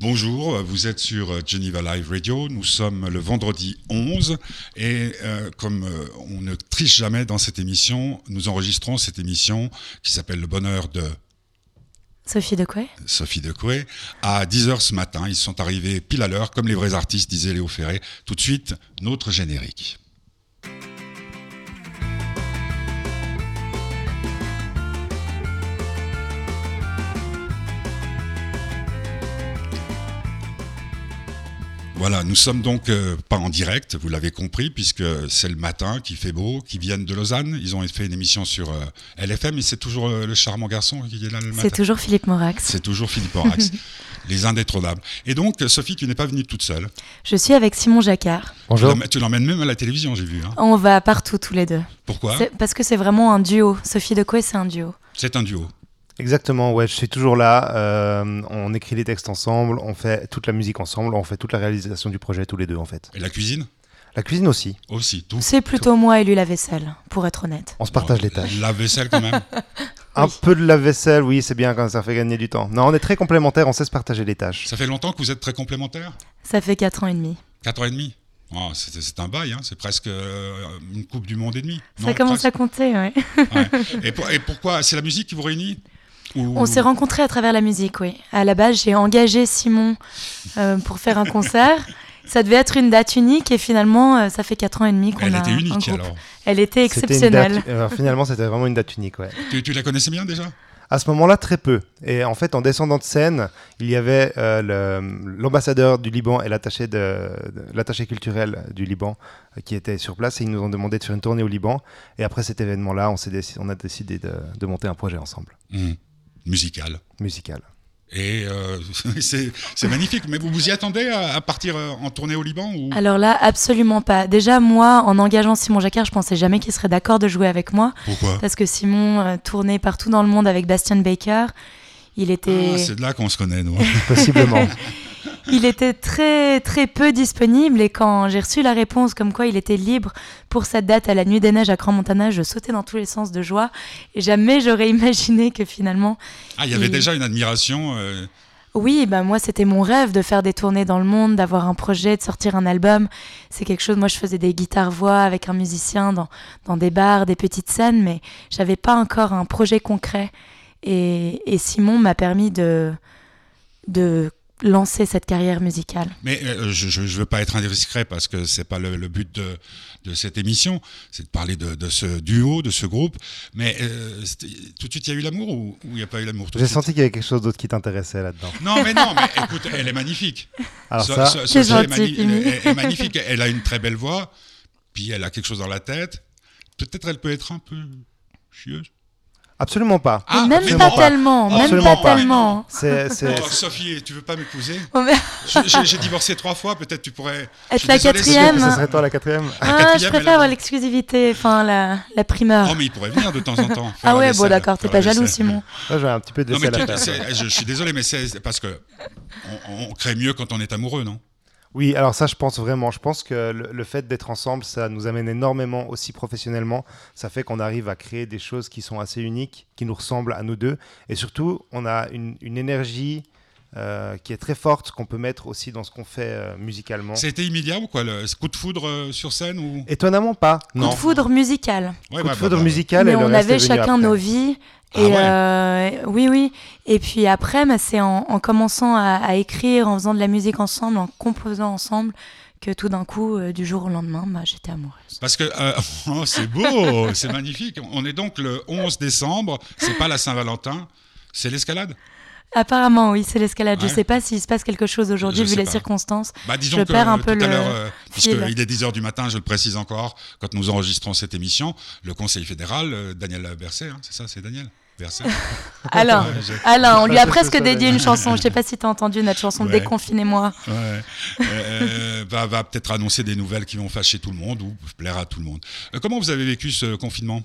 Bonjour, vous êtes sur Geneva Live Radio. Nous sommes le vendredi 11 et euh, comme euh, on ne triche jamais dans cette émission, nous enregistrons cette émission qui s'appelle Le bonheur de Sophie Decoué. Sophie Decoué à 10h ce matin. Ils sont arrivés pile à l'heure, comme les vrais artistes, disait Léo Ferré. Tout de suite, notre générique. Voilà, nous sommes donc euh, pas en direct, vous l'avez compris, puisque c'est le matin, qui fait beau, qui viennent de Lausanne. Ils ont fait une émission sur euh, LFM et c'est toujours euh, le charmant garçon qui est là le matin. C'est toujours Philippe Morax. C'est toujours Philippe Morax, les indétrônables. Et donc, Sophie, tu n'es pas venue toute seule. Je suis avec Simon Jacquard. Bonjour. Tu l'emmènes même à la télévision, j'ai vu. Hein. On va partout tous les deux. Pourquoi? Parce que c'est vraiment un duo. Sophie Decoué, c'est un duo. C'est un duo. Exactement, ouais, je suis toujours là. Euh, on écrit les textes ensemble, on fait toute la musique ensemble, on fait toute la réalisation du projet tous les deux en fait. Et la cuisine? La cuisine aussi. Aussi, tout. C'est plutôt moi et lui la vaisselle, pour être honnête. On se partage les tâches. La vaisselle quand même Un peu de la vaisselle, oui, c'est bien quand ça fait gagner du temps. Non, on est très complémentaires, on sait se partager les tâches. Ça fait longtemps que vous êtes très complémentaires? Ça fait 4 ans et demi. 4 ans et demi? Oh, c'est un bail, hein. c'est presque euh, une Coupe du Monde et demi. Ça commence à compter, ouais. ouais. Et, pour, et pourquoi? C'est la musique qui vous réunit? On s'est rencontrés à travers la musique, oui. À la base, j'ai engagé Simon euh, pour faire un concert. ça devait être une date unique et finalement, euh, ça fait 4 ans et demi qu'on a. Elle était unique alors. Elle était exceptionnelle. finalement, c'était vraiment une date unique, ouais. Tu, la connaissais bien déjà? À ce moment-là, très peu. Et en fait, en descendant de scène, il y avait euh, l'ambassadeur du Liban et l'attaché culturel du Liban qui étaient sur place et ils nous ont demandé de faire une tournée au Liban. Et après cet événement-là, on, on, a décidé de, monter un projet ensemble. Mmh musical. Musical. Et euh, c'est magnifique. Mais vous vous y attendez à, partir euh, en tournée au Liban ou... Alors là, absolument pas. Déjà, moi, en engageant Simon Jacquard, je pensais jamais qu'il serait d'accord de jouer avec moi. Pourquoi? Parce que Simon euh, tournait partout dans le monde avec Bastian Baker. Il était. Ah, c'est de là qu'on se connaît, nous. Possiblement. il était très très peu disponible et quand j'ai reçu la réponse comme quoi il était libre pour cette date à la Nuit des Neiges à Grand Montana, je sautais dans tous les sens de joie et jamais j'aurais imaginé que finalement... Ah, il y avait déjà une admiration euh, Oui, bah moi c'était mon rêve de faire des tournées dans le monde, d'avoir un projet, de sortir un album. C'est quelque chose, moi je faisais des guitares-voix avec un musicien dans, dans des bars, des petites scènes, mais j'avais pas encore un projet concret. Et, et Simon m'a permis de, de lancer cette carrière musicale? Mais euh, je ne veux pas être indiscret parce que c'est pas le, but de, de, cette émission, c'est de parler de, de, ce duo, de ce groupe. Mais euh, tout de suite, il y a eu l'amour ou il n'y a pas eu l'amour J'ai senti qu'il y avait quelque chose d'autre qui t'intéressait là-dedans. Non, mais non, mais écoute, elle est magnifique. Alors ça, elle, est magnifique. Elle a une très belle voix, puis elle a quelque chose dans la tête. Peut-être elle peut être un peu chieuse. Absolument pas. Ah, même pas, tellement, même pas, tellement. C'est, oh, Sophie, tu veux pas m'épouser oh, J'ai divorcé trois fois, peut-être tu pourrais. Être la quatrième. Ce serait toi la quatrième. Ah, je préfère avoir l'exclusivité, enfin la, la, primeur. Oh, mais il pourrait venir de temps en temps. ah ouais, bon d'accord, t'es pas jaloux, Simon. Moi, j'ai un petit peu de non, je, suis désolé, mais c'est parce que on crée mieux quand on est amoureux, non? Oui, alors ça, je pense vraiment. Je pense que le, fait d'être ensemble, ça nous amène énormément aussi professionnellement. Ça fait qu'on arrive à créer des choses qui sont assez uniques, qui nous ressemblent à nous deux. Et surtout, on a une, énergie euh, qui est très forte qu'on peut mettre aussi dans ce qu'on fait euh, musicalement. C'était immédiat ou quoi le coup de foudre euh, sur scène ou? Étonnamment pas. Coup de foudre musical. coup de foudre musical. Mais on avait chacun nos vies ah et euh, oui, oui. Et puis après, bah, c'est en, commençant à, écrire, en faisant de la musique ensemble, en composant ensemble, que tout d'un coup, euh, du jour au lendemain, bah, j'étais amoureuse. Parce que euh, oh, c'est beau, c'est magnifique. On est donc le 11 décembre, c'est pas la Saint-Valentin, c'est l'escalade? Apparemment, oui, c'est l'escalade. Je ne sais pas s'il se passe quelque chose aujourd'hui vu les circonstances. Bah, disons je que, perds un peu tout à l'heure, puisqu'il est 10h du matin, je le précise encore, quand nous enregistrons cette émission, le Conseil fédéral, Daniel Berset, hein, c'est ça, c'est Daniel Alain, Alain, on lui a presque dédié une chanson. Je ne sais pas si tu as entendu notre chanson Déconfinez-moi. Ouais. Euh, va, va peut-être annoncer des nouvelles qui vont fâcher tout le monde ou plaire à tout le monde. Euh, comment vous avez vécu ce confinement?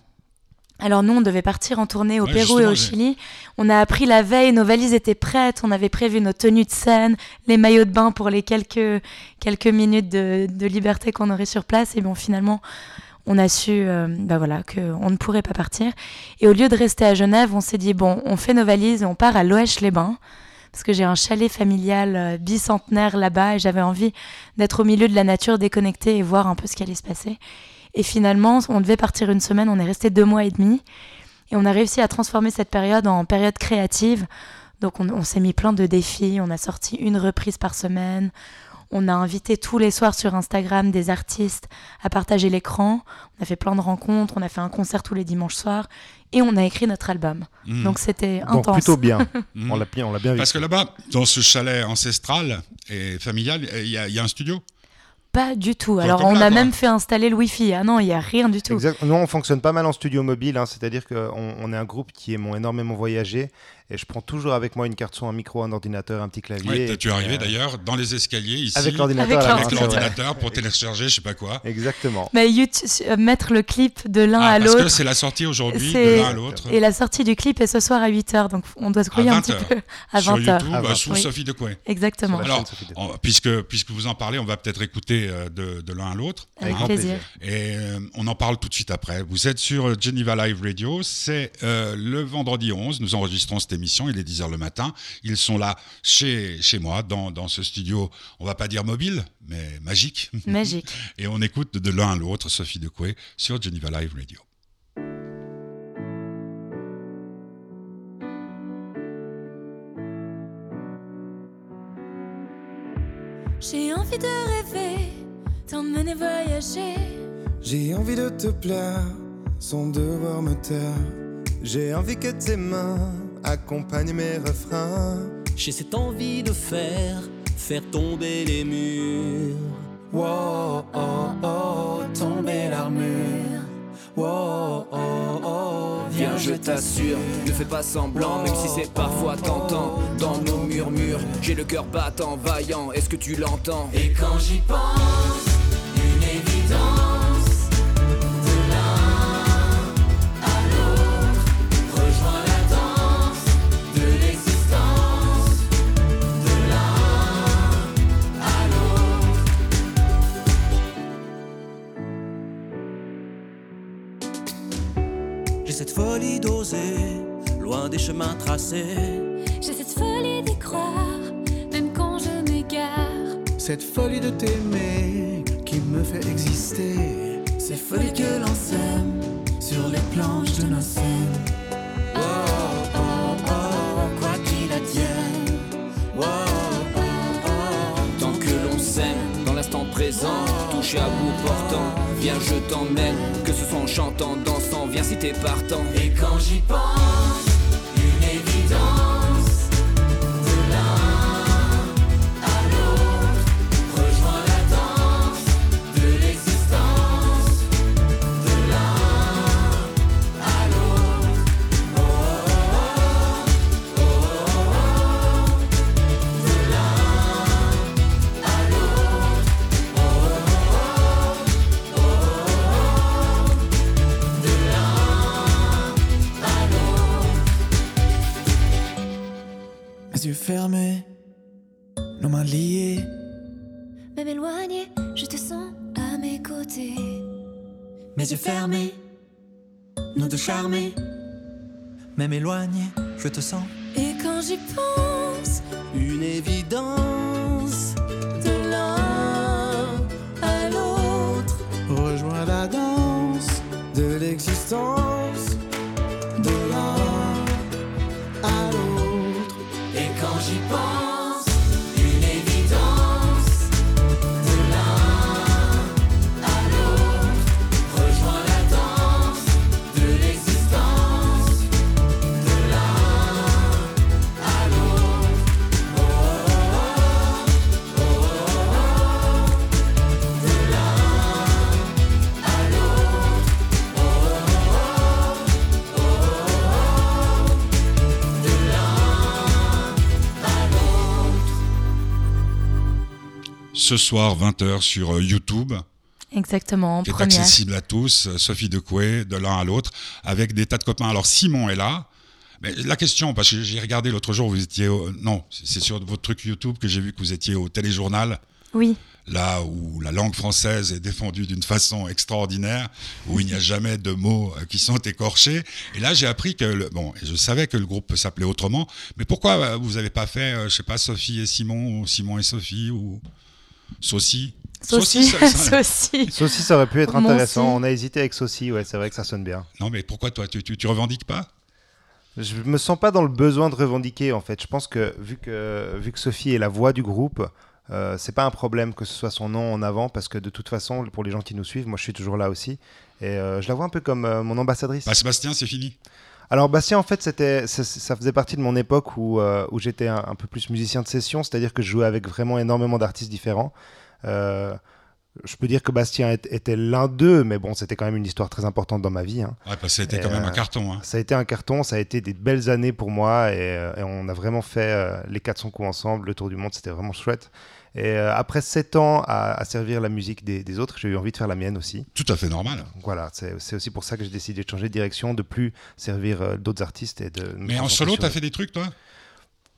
Alors nous, on devait partir en tournée au Pérou et au Chili. On a appris la veille, nos valises étaient prêtes, on avait prévu nos tenues de scène, les maillots de bain pour les quelques, quelques minutes de, de liberté qu'on aurait sur place. Et bon, finalement, on a su euh, bah voilà, qu'on ne pourrait pas partir. Et au lieu de rester à Genève, on s'est dit, bon, on fait nos valises et on part à Loèche-les-Bains parce que j'ai un chalet familial euh, bicentenaire là-bas et j'avais envie d'être au milieu de la nature, déconnectée et voir un peu ce qui allait se passer. Et finalement, on devait partir une semaine, on est resté deux mois et demi. Et on a réussi à transformer cette période en période créative. Donc on, on s'est mis plein de défis, on a sorti une reprise par semaine, on a invité tous les soirs sur Instagram des artistes à partager l'écran. On a fait plein de rencontres, on a fait un concert tous les dimanches soirs et on a écrit notre album. Mhm. Donc c'était Donc intense. plutôt bien. Mhm. on l'a bien, on l'a bien vu. Parce que là-bas, dans ce chalet ancestral et familial, il y, a- il y a un studio? Pas du tout. Alors on a même fait installer le Wi-Fi. Ah non, il y a rien du tout. Exact. Nous, on fonctionne pas mal en studio mobile, hein, c'est-à-dire qu'on on est un groupe qui aime énormément voyager et je prends toujours avec moi une carte son, un micro, un ordinateur, un petit clavier. Ouais, tu es arrivé euh, d'ailleurs dans les escaliers ici. Avec l'ordinateur Avec l'ordinateur pour télécharger, je sais pas quoi. Exactement. Mais YouTube- euh, mettre le clip de l'un Ah, à parce que l'autre. c'est la sortie aujourd'hui de l'un à l'autre. Et la sortie du clip est ce soir à 8h, donc on doit se grouiller un 20 petit peu à Sur 20h. YouTube, À euh, 20. sous Oui. Sophie Decoué. Exactement. Sur Alors. En- puisque, puisque vous en parlez, on va peut-être écouter euh, de, de l'un à l'autre. Avec grand plaisir. Et euh, on en parle tout de suite après. Vous êtes sur Geneva Live Radio. C'est euh, le vendredi 11. Nous enregistrons cette émission. Il est 10h le matin. Ils sont là chez, chez moi, dans, dans ce studio, on va pas dire mobile, mais magique. Magique. Et on écoute de l'un à l'autre Sophie Decoué sur Geneva Live Radio. J'ai envie de rêver, t'emmener voyager. J'ai envie de te plaire sans devoir me taire. J'ai envie que tes mains accompagnent mes refrains. J'ai cette envie de faire, faire tomber les murs. Wow, oh, oh, tomber l'armure. Wow, oh, oh, Viens, je t'assure, ne fais pas semblant, même si c'est parfois tentant. Dans nos murmures, j'ai le cœur battant, vaillant, est-ce que tu l'entends? Et quand j'y pense, chemins tracés. J'ai cette folie d'y croire, même quand je m'égare. Cette folie de t'aimer qui me fait exister. Ces folies que l'on sème sur les planches de nos scènes. Oh, oh, oh, quoi qu'il advienne. Oh, oh, oh, Tant que l'on s'aime, dans l'instant présent, touché à bout portant, viens, je t'emmène, que ce soit en chantant, dansant, viens si t'es partant. Et quand j'y pense, Même éloigné, je te sens. Et quand j'y pense, Une évidence. de l'un à l'autre, Rejoins la danse de l'existence. De l'un à l'autre. Ce soir, 20h sur euh, YouTube, Exactement, en qui est première. accessible à tous, euh, Sophie Decoué, de l'un à l'autre, avec des tas de copains. Alors Simon est là. Mais la question, parce que j'ai regardé l'autre jour, vous étiez au... Non, c'est sur votre truc YouTube que j'ai vu que vous étiez au téléjournal. Oui. Là où la langue française est défendue d'une façon extraordinaire, où il n'y a jamais de mots euh, qui sont écorchés. Et là, j'ai appris que, le, bon, je savais que le groupe s'appelait autrement, mais pourquoi vous n'avez pas fait, je sais pas, Sophie et Simon, ou Simon et Sophie, ou Saucy Saucy, ça- ça- Saucy. Ça aurait pu être intéressant. On a hésité avec Saucy, ouais, c'est vrai que ça sonne bien. Non, mais pourquoi toi, tu, tu, tu revendiques pas? Je me sens pas dans le besoin de revendiquer en fait. Je pense que vu que, vu que Sophie est la voix du groupe, euh, c'est pas un problème que ce soit son nom en avant parce que de toute façon, pour les gens qui nous suivent, moi je suis toujours là aussi. Et euh, je la vois un peu comme euh, mon ambassadrice. Bah, Sébastien, c'est fini. Alors Bastien, en fait, ça, faisait partie de mon époque où, euh, j'étais un, un peu plus musicien de session, c'est-à-dire que je jouais avec vraiment énormément d'artistes différents. Euh, je peux dire que Bastien était l'un d'eux, mais bon, c'était quand même une histoire très importante dans ma vie. hein. Ouais, parce que c'était Et, quand même un euh, carton. Hein. Ça a été un carton, ça a été des belles années pour moi et, euh, et on a vraiment fait euh, les 400 coups ensemble, le tour du monde, c'était vraiment chouette. Et après 7 ans à, à servir la musique des, des autres, j'ai eu envie de faire la mienne aussi. Tout à fait normal. Donc voilà, c'est aussi pour ça que j'ai décidé de changer de direction, de plus servir d'autres artistes et de. Mais en solo, t'as fait des trucs, toi?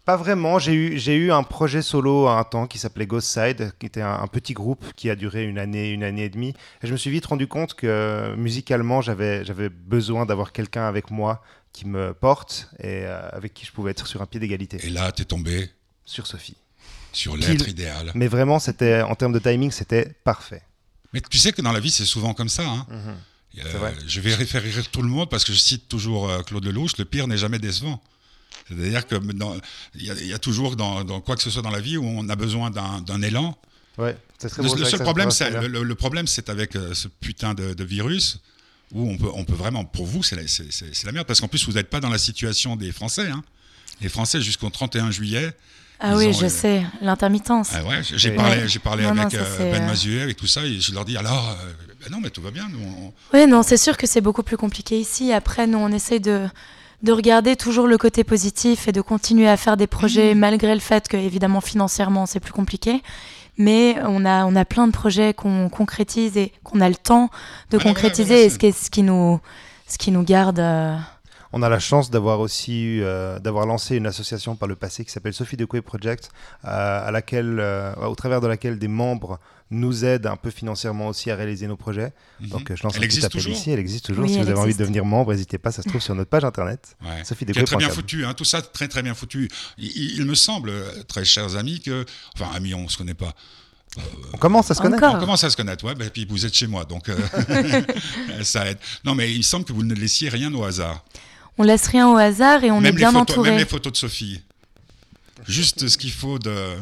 Pas vraiment. J'ai eu, j'ai eu un projet solo à un temps qui s'appelait Ghost Side, qui était un, un petit groupe qui a duré une année, une année et demie. Et je me suis vite rendu compte que musicalement, j'avais, j'avais besoin d'avoir quelqu'un avec moi qui me porte et euh, avec qui je pouvais être sur un pied d'égalité. Et là, t'es tombé Sur Sophie. sur l'être idéal. Mais vraiment, c'était, en termes de timing, c'était parfait. Mais tu sais que dans la vie, c'est souvent comme ça. hein. Euh, C'est vrai. je vais faire rire tout le monde parce que je cite toujours euh, Claude Lelouch, le pire n'est jamais décevant. C'est-à-dire que dans- il y, a- il y a toujours dans, dans quoi que ce soit dans la vie où on a besoin d'un élan. Ouais, c'est très Le, beau, le seul problème, c'est le, problème, c'est avec euh, ce putain de, de virus où on peut, on peut vraiment, pour vous, c'est la, merde parce qu'en plus, vous n'êtes pas dans la situation des Français. hein. Les Français, jusqu'au 31 juillet. Ah oui, ont, je euh, sais, l'intermittence. Ah ouais, j'ai parlé, j'ai parlé Non, non, avec ça, euh, Ben Mazuet, avec tout ça, et je leur dis alors, euh, ben non, mais tout va bien. Nous, on- Oui, non, c'est sûr que c'est beaucoup plus compliqué ici. Après, nous, on essaye de, de regarder toujours le côté positif et de continuer à faire des projets, malgré le fait que, évidemment, financièrement, c'est plus compliqué. Mais on a, on a plein de projets qu'on concrétise et qu'on a le temps de concrétiser, et ce qui, est- ce qui nous, ce qui nous garde. euh, On a la chance d'avoir aussi eu, euh, d'avoir lancé une association par le passé qui s'appelle Sophie Decoué Project, euh, à laquelle, euh, au travers de laquelle des membres nous aident un peu financièrement aussi à réaliser nos projets. Mhm. Donc euh, je lance Elle un petit existe appel toujours ici, elle existe toujours. Oui, si vous avez envie de devenir membre, n'hésitez pas, ça se trouve sur notre page internet. Ouais. Sophie très bien foutu, hein, tout ça très très bien foutu. Il, me semble, euh, très chers amis, que. Enfin, amis, on se connaît pas. On commence à se connaître. Encore. On commence à se connaître, ouais, bah, puis vous êtes chez moi, donc euh, ça aide. Non, mais il semble que vous ne laissiez rien au hasard. on laisse rien au hasard et on même, est bien photos, entouré. même les photos de Sophie. Juste ce qu'il faut de.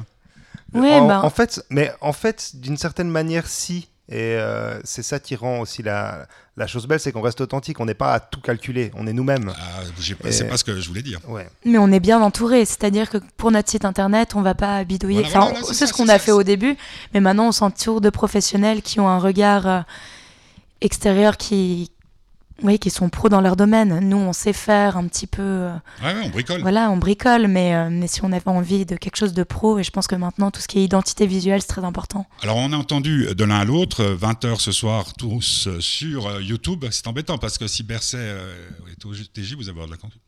Oui, en, ben, en fait, mais en fait, d'une certaine manière, si. Et euh, c'est ça qui rend aussi la, la chose belle, c'est qu'on reste authentique. On n'est pas à tout calculer. On est nous-mêmes. Ah, Et- C'est pas ce que je voulais dire. Ouais. Mais on est bien entouré, c'est-à-dire que pour notre site internet, on va pas bidouiller. Voilà, Enfin, voilà, on- c'est ce qu'on a fait au début, mais maintenant on s'entoure de professionnels qui ont un regard euh, extérieur qui, oui, qui sont pros dans leur domaine. Nous, on sait faire un petit peu, euh, Ouais, ouais, on bricole. voilà, on bricole, mais, euh, mais si on avait envie de quelque chose de pro, et je pense que maintenant tout ce qui est identité visuelle, c'est très important. Alors, on a entendu de l'un à l'autre, 20h ce soir, tous euh, sur YouTube. C'est embêtant parce que si Berset est au TJ, vous avez de la conduite.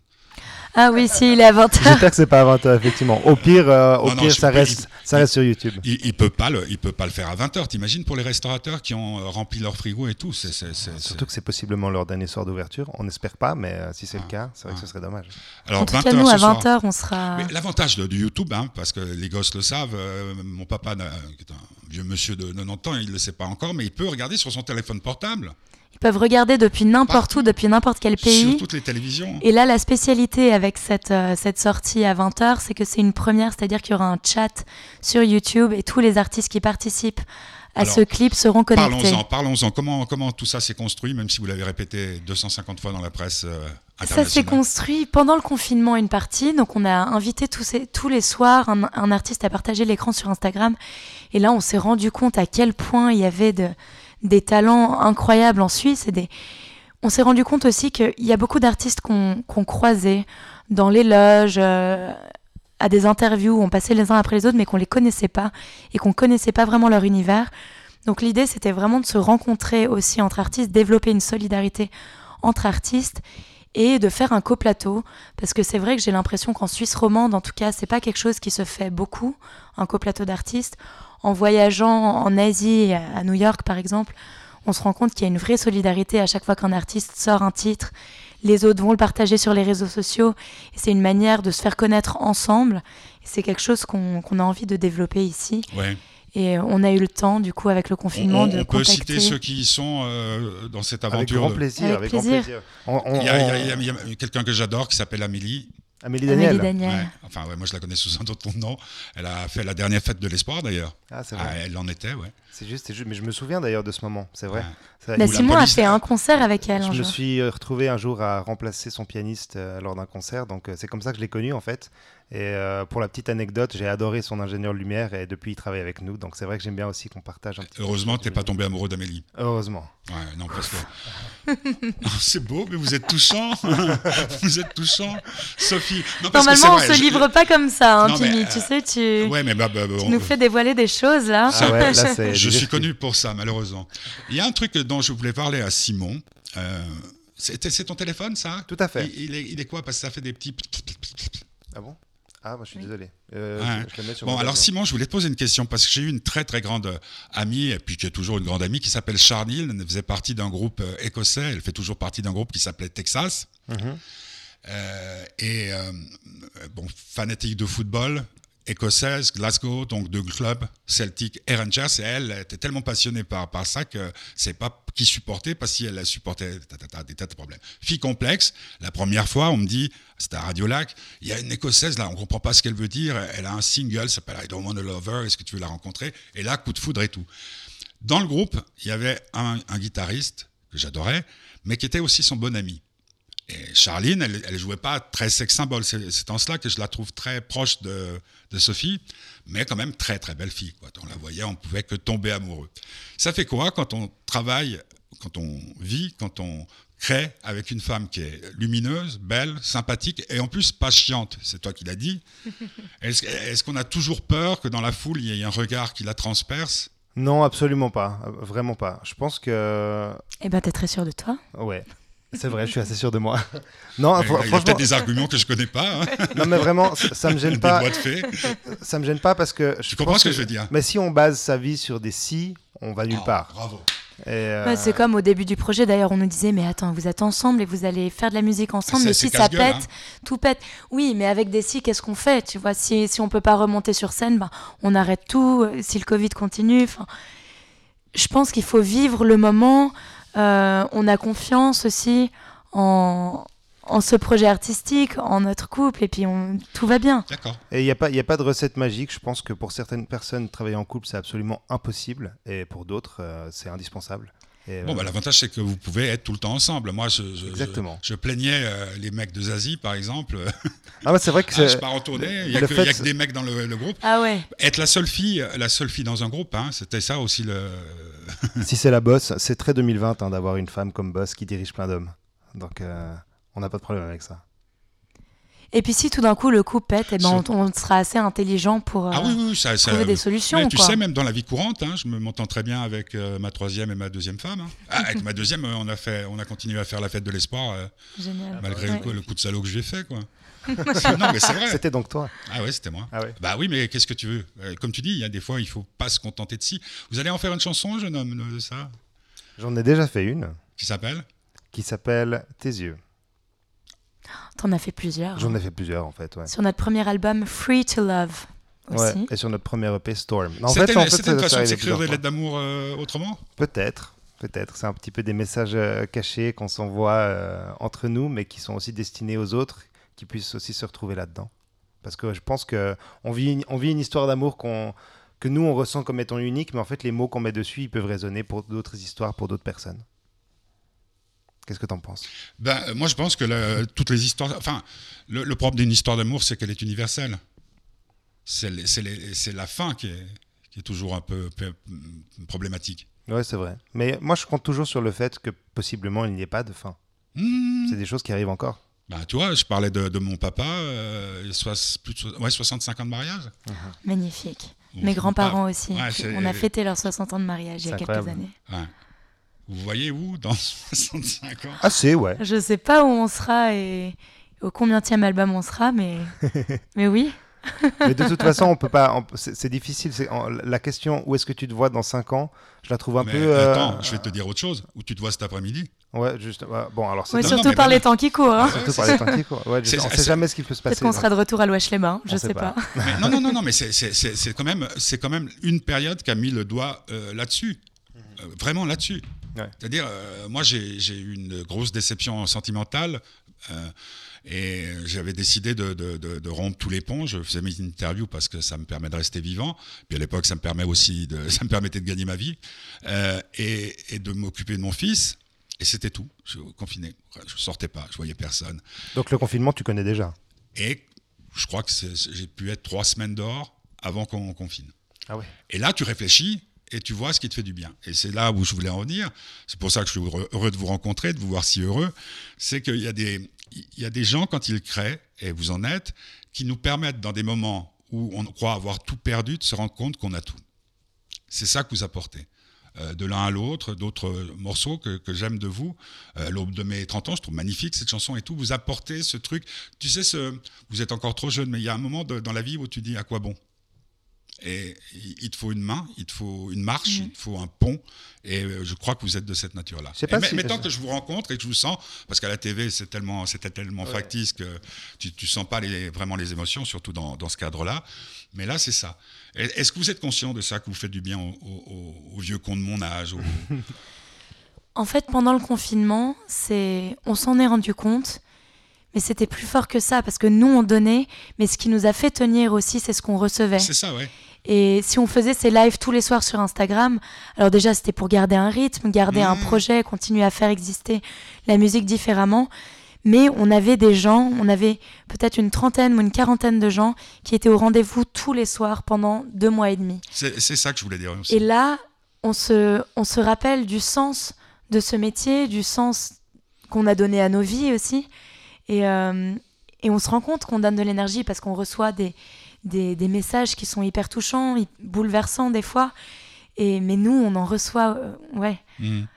Ah oui, si, il est à 20h. J'espère que c'est pas à 20h, effectivement. Au pire, euh, au Non, pire ça, peux- reste, il- ça reste sur YouTube. Il, il peut pas le, il peut pas le faire à 20h. T'imagines pour les restaurateurs qui ont euh, rempli leur frigo et tout. Surtout que c'est possiblement leur dernier soir d'ouverture. On n'espère pas, mais euh, si c'est le cas, c'est vrai que ce serait dommage. Alors, en tout cas, 20h nous, à soir. 20h, on sera... Mais l'avantage de, du YouTube, hein, parce que les gosses le savent, euh, mon papa, n'a- qui est un vieux monsieur de 90 ans, il ne le sait pas encore, mais il peut regarder sur son téléphone portable, Ils peuvent regarder depuis n'importe où, depuis n'importe quel pays. sur toutes les télévisions. Et là, la spécialité avec cette, euh, cette sortie à 20h, c'est que c'est une première, c'est-à-dire qu'il y aura un chat sur YouTube et tous les artistes qui participent à Alors, ce clip seront connectés. Parlons-en, parlons-en. Comment, comment tout ça s'est construit, même si vous l'avez répété 250 fois dans la presse euh, Ça s'est internationale construit pendant le confinement, une partie. Donc, on a invité tous, ces- tous les soirs un, un artiste à partager l'écran sur Instagram. Et là, on s'est rendu compte à quel point il y avait de, des talents incroyables en Suisse. Et des... On s'est rendu compte aussi qu'il y a beaucoup d'artistes qu'on croisait dans les loges, euh, à des interviews où on passait les uns après les autres, mais qu'on les connaissait pas et qu'on connaissait pas vraiment leur univers. Donc l'idée, c'était vraiment de se rencontrer aussi entre artistes, développer une solidarité entre artistes et de faire un coplateau parce que c'est vrai que j'ai l'impression qu'en Suisse romande en tout cas c'est pas quelque chose qui se fait beaucoup un coplateau d'artistes en voyageant en Asie à New York par exemple on se rend compte qu'il y a une vraie solidarité à chaque fois qu'un artiste sort un titre les autres vont le partager sur les réseaux sociaux et c'est une manière de se faire connaître ensemble c'est quelque chose qu'on a envie de développer ici Ouais. et on a eu le temps du coup avec le confinement On, de on peut contacter citer ceux qui y sont euh, dans cette Avec aventure. grand de- plaisir. Avec Avec grand plaisir. plaisir. On- on- Il y a, il y a- on- il y a- il y a quelqu'un que j'adore qui s'appelle Amélie. Amélie Amélie Daniel. Ouais. Enfin, ouais, moi je la connais sous un autre nom. Elle a fait la dernière fête de l'espoir d'ailleurs. Ah, c'est Ah, vrai. elle en était, ouais. C'est juste, c'est juste. Mais je me souviens d'ailleurs de ce moment. C'est vrai. Ouais. Ça- Bah, Simon a fait là. un concert avec elle un Je me jour. suis retrouvé un jour à remplacer son pianiste euh, lors d'un concert, donc euh, c'est comme ça que je l'ai connu en fait. Et euh, pour la petite anecdote, j'ai adoré son ingénieur lumière et depuis il travaille avec nous, donc c'est vrai que j'aime bien aussi qu'on partage un petit peu Heureusement, t'es pas tombé amoureux d'Amélie. Heureusement. Ouais, non, parce que. C'est beau, mais vous êtes touchant. vous êtes touchant. Sophie. Non, parce que Normalement, on se vrai, je- livre pas comme ça, hein, Non, mais, Timmy. euh, Tu sais, tu, Ouais, mais bah, bah, tu on- nous fais dévoiler des choses là. Ah ouais, là c'est. Je suis connu pour ça, malheureusement. Il y a un truc dont je voulais parler à Simon. Euh, c'est c'est ton téléphone, ça? Tout à fait. il, il est, il est quoi? Parce que ça fait des petits. Ah bon? Ah, bah, je suis désolé. Euh, Ouais. je, je le mets sur Bon, alors. Simon, je voulais te poser une question parce que j'ai eu une très très grande euh, amie, et puis qui est toujours une grande amie, qui s'appelle Charnil. Elle faisait partie d'un groupe euh, écossais. Elle fait toujours partie d'un groupe qui s'appelait Texas. Mhm. Euh, et euh, bon, fanatique de football, écossaise, Glasgow, donc deux clubs, Celtic Rangers. Et elle était tellement passionnée par, par ça que c'est pas qui supportait, parce si elle supportait ta, ta, ta, des tas de problèmes. Fille complexe, la première fois, on me dit, c'était à Radio Lac, il y a une écossaise là, on comprend pas ce qu'elle veut dire. Elle a un single, s'appelle I Don't Want a Lover, est-ce que tu veux la rencontrer? Et là, coup de foudre et tout. Dans le groupe, il y avait un, un guitariste que j'adorais, mais qui était aussi son bon ami. Et Charline, elle, elle jouait pas très sex symbole. C'est en cela que je la trouve très proche de, de Sophie, mais quand même très très belle fille. Quoi. On la voyait, on pouvait que tomber amoureux. Ça fait quoi quand on travaille, quand on vit, quand on crée avec une femme qui est lumineuse, belle, sympathique et en plus pas chiante? C'est toi qui l'as dit. Est-ce qu'on a toujours peur que dans la foule il y ait un regard qui la transperce? Non, absolument pas. Vraiment pas. Je pense que. Eh ben, t'es très sûr de toi. Ouais. C'est vrai, je suis assez sûr de moi. Non, Il y fr- a franchement, peut-être des arguments que je connais pas. hein. non mais vraiment, ça, ça me gêne des pas. boîtes fées. Ça me gêne pas parce que je Tu comprends pense ce que je veux dire? Mais si on base sa vie sur des si, on va nulle Oh, part. Bravo. Et, euh, Ouais, c'est comme au début du projet, d'ailleurs, on nous disait, mais attends, vous êtes ensemble et vous allez faire de la musique ensemble, C'est- mais c'est si ça casse-gueule, pète, hein. tout pète. Oui, mais avec des si, qu'est-ce qu'on fait Tu vois, si, si on peut pas remonter sur scène, ben, on arrête tout. Si le Covid continue, enfin, je pense qu'il faut vivre le moment. Euh, on a confiance aussi en, en ce projet artistique, en notre couple, et puis on, tout va bien. D'accord. Et il n'y a, pas- y a pas de recette magique. Je pense que pour certaines personnes, travailler en couple, c'est absolument impossible. Et pour d'autres, euh, c'est indispensable. Et, Bon, euh, bah, l'avantage, c'est que vous pouvez être tout le temps ensemble. Moi, je, je- Exactement. je, je plaignais euh, les mecs de Zazie, par exemple. Ah, ouais, c'est vrai que Ah, je pars en tournée, il n'y a, que- a des mecs dans le, le groupe. Ah ouais. Être la seule fille, la seule fille dans un groupe, hein, c'était ça aussi le. si c'est la boss, c'est très 2020 hein, d'avoir une femme comme boss qui dirige plein d'hommes. Donc, euh, on n'a pas de problème avec ça. Et puis si tout d'un coup le coup pète, eh ben, on, sera assez intelligent pour euh, Ah oui, oui, oui, ça. ça- trouver des solutions. Mais tu quoi. sais, même dans la vie courante, hein, je me m'entends très bien avec euh, ma troisième et ma deuxième femme. hein. Ah, avec ma deuxième, euh, on a, fait, on a continué à faire la fête de l'espoir, euh, malgré Ouais. le, le coup de salaud que je lui ai fait. Quoi. non, mais c'est vrai. C'était donc toi. Ah ouais, c'était moi. Ah ouais. Bah oui, mais qu'est-ce que tu veux Comme tu dis, il y a des fois, il faut pas se contenter de si. Vous allez en faire une chanson, jeune homme, de ça? J'en ai déjà fait une Qui s'appelle? Qui s'appelle Tes yeux. T'en as fait plusieurs. J'en ai fait plusieurs en fait. Ouais. Sur notre premier album, Free to Love. Aussi. Ouais, et sur notre premier EP Storm. En fait, en une, fait, c'était une façon de arrivait s'écrire plusieurs des lettres d'amour euh, autrement? Peut-être, peut-être. C'est un petit peu des messages euh, cachés qu'on s'envoie euh, entre nous, mais qui sont aussi destinés aux autres, qui puissent aussi se retrouver là-dedans. Parce que je pense que on vit une, on vit une histoire d'amour qu'on que nous on ressent comme étant unique, mais en fait les mots qu'on met dessus, ils peuvent résonner pour d'autres histoires, pour d'autres personnes. Qu'est-ce que t'en penses? Ben, euh, Moi, je pense que la- toutes les histoires. Enfin, le, le propre d'une histoire d'amour, c'est qu'elle est universelle. C'est la fin qui est, qui est toujours un peu, peu- problématique. Ouais, c'est vrai. Mais moi je compte toujours sur le fait que possiblement il n'y ait pas de fin. Hmm. C'est des choses qui arrivent encore. Ben, tu vois, je parlais de, de mon papa, euh, soix- plus de so- ouais, 65 ans de mariage. Magnifique. Bon, Mes grands-parents aussi. Ouais, On a fêté leurs 60 ans de mariage il y a quelques incroyable. années. Ouais. Vous voyez où dans 65 ans? Assez, ouais. Je sais pas où on sera et au combienième album on sera, mais, mais oui. Mais de toute façon, on peut pas. on- C'est c'est difficile. La question où est-ce que tu te vois dans 5 ans, je la trouve un Mais peu. euh, Attends, je vais te dire autre chose. Où tu te vois cet après-midi? Ouais, juste. ouais, bon, alors c'est Ouais, surtout non, mais par les temps qui courent. hein. surtout par les temps qui courent. Ouais, je- on c'est- sait jamais ce qui peut se passer. Peut-être qu'on sera de retour à l'Ouest-les-Bains, je On sais sait pas. pas. Mais non, non, non, non, mais c'est- c'est c'est- c'est quand, même- c'est quand même une période qui a mis le doigt euh, là-dessus. Euh, vraiment là-dessus. Ouais. C'est-à-dire, euh, moi, j'ai eu une grosse déception sentimentale. euh, et j'avais décidé de, de- de- de rompre tous les ponts. Je faisais mes interviews parce que ça me permet de rester vivant. Puis à l'époque, ça me permet aussi de, ça me permettait de gagner ma vie euh, et, et de m'occuper de mon fils. Et c'était tout. Je confiné. Je sortais pas. Je voyais personne. Donc le confinement, tu connais déjà. Et je crois que j'ai pu être trois semaines dehors avant qu'on confine. Ah ouais. Et là, tu réfléchis et tu vois ce qui te fait du bien. Et c'est là où je voulais en venir. C'est pour ça que je suis heureux, de vous rencontrer, de vous voir si heureux. C'est qu'il y, a des- il y a des gens, quand ils créent, et vous en êtes, qui nous permettent, dans des moments où on croit avoir tout perdu, de se rendre compte qu'on a tout. C'est ça que vous apportez. Euh, de l'un à l'autre, d'autres morceaux que, que j'aime de vous. Euh, L'aube de mes 30 ans, je trouve magnifique cette chanson et tout. Vous apportez ce truc. Tu sais, ce, vous êtes encore trop jeune, mais il y a un moment dans la vie où tu dis à quoi bon? Et il te faut une main, il te faut une marche, il te faut un pont. Et euh, je crois que vous êtes de cette nature-là. Mais- si- Maintenant que je vous rencontre et que je vous sens, parce qu'à la TV, c'est tellement, c'était tellement factice que tu, tu sens pas les, vraiment les émotions, surtout dans, dans ce cadre-là. Mais là, c'est ça. Et- Est-ce que vous êtes conscient de ça, que vous faites du bien aux, aux- aux vieux cons de mon âge aux- En fait, pendant le confinement, c'est, on s'en est rendu compte, mais c'était plus fort que ça parce que nous on donnait, mais ce qui nous a fait tenir aussi, c'est ce qu'on recevait. C'est ça, ouais. Et si on faisait ces lives tous les soirs sur Instagram, alors déjà c'était pour garder un rythme, garder un Mhm. projet, continuer à faire exister la musique différemment. Mais on avait des gens, on avait peut-être une trentaine ou une quarantaine de gens qui étaient au rendez-vous tous les soirs pendant deux mois et demi. C'est c'est ça que je voulais dire aussi. Et là, on se, on se rappelle du sens de ce métier, du sens qu'on a donné à nos vies aussi. Et, euh, et on se rend compte qu'on donne de l'énergie parce qu'on reçoit des, des, des messages qui sont hyper touchants, bouleversants des fois. Et, mais nous, on en reçoit, euh, ouais. Mhm.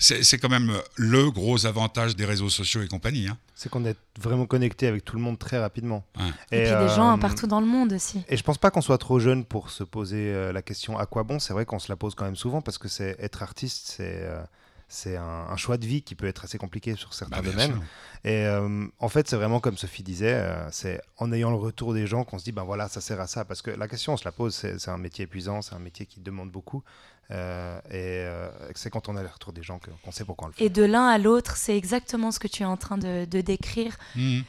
C'est c'est quand même le gros avantage des réseaux sociaux et compagnie. hein. C'est qu'on est vraiment connecté avec tout le monde très rapidement. Ouais. Et, puis des gens euh, partout dans le monde aussi. Et je pense pas qu'on soit trop jeune pour se poser euh, la question à quoi bon. C'est vrai qu'on se la pose quand même souvent parce que c'est être artiste, c'est euh, c'est un, un choix de vie qui peut être assez compliqué sur certains Bah, domaines. sûr. Et euh, en fait, c'est vraiment comme Sophie disait, euh, c'est en ayant le retour des gens qu'on se dit, ben voilà, ça sert à ça. Parce que la question, on se la pose, c'est c'est un métier épuisant, c'est un métier qui demande beaucoup. Euh, et euh, c'est quand on a le retour des gens que- qu'on sait pourquoi on le fait. Et de l'un à l'autre, c'est exactement ce que tu es en train de, de décrire. Mhm.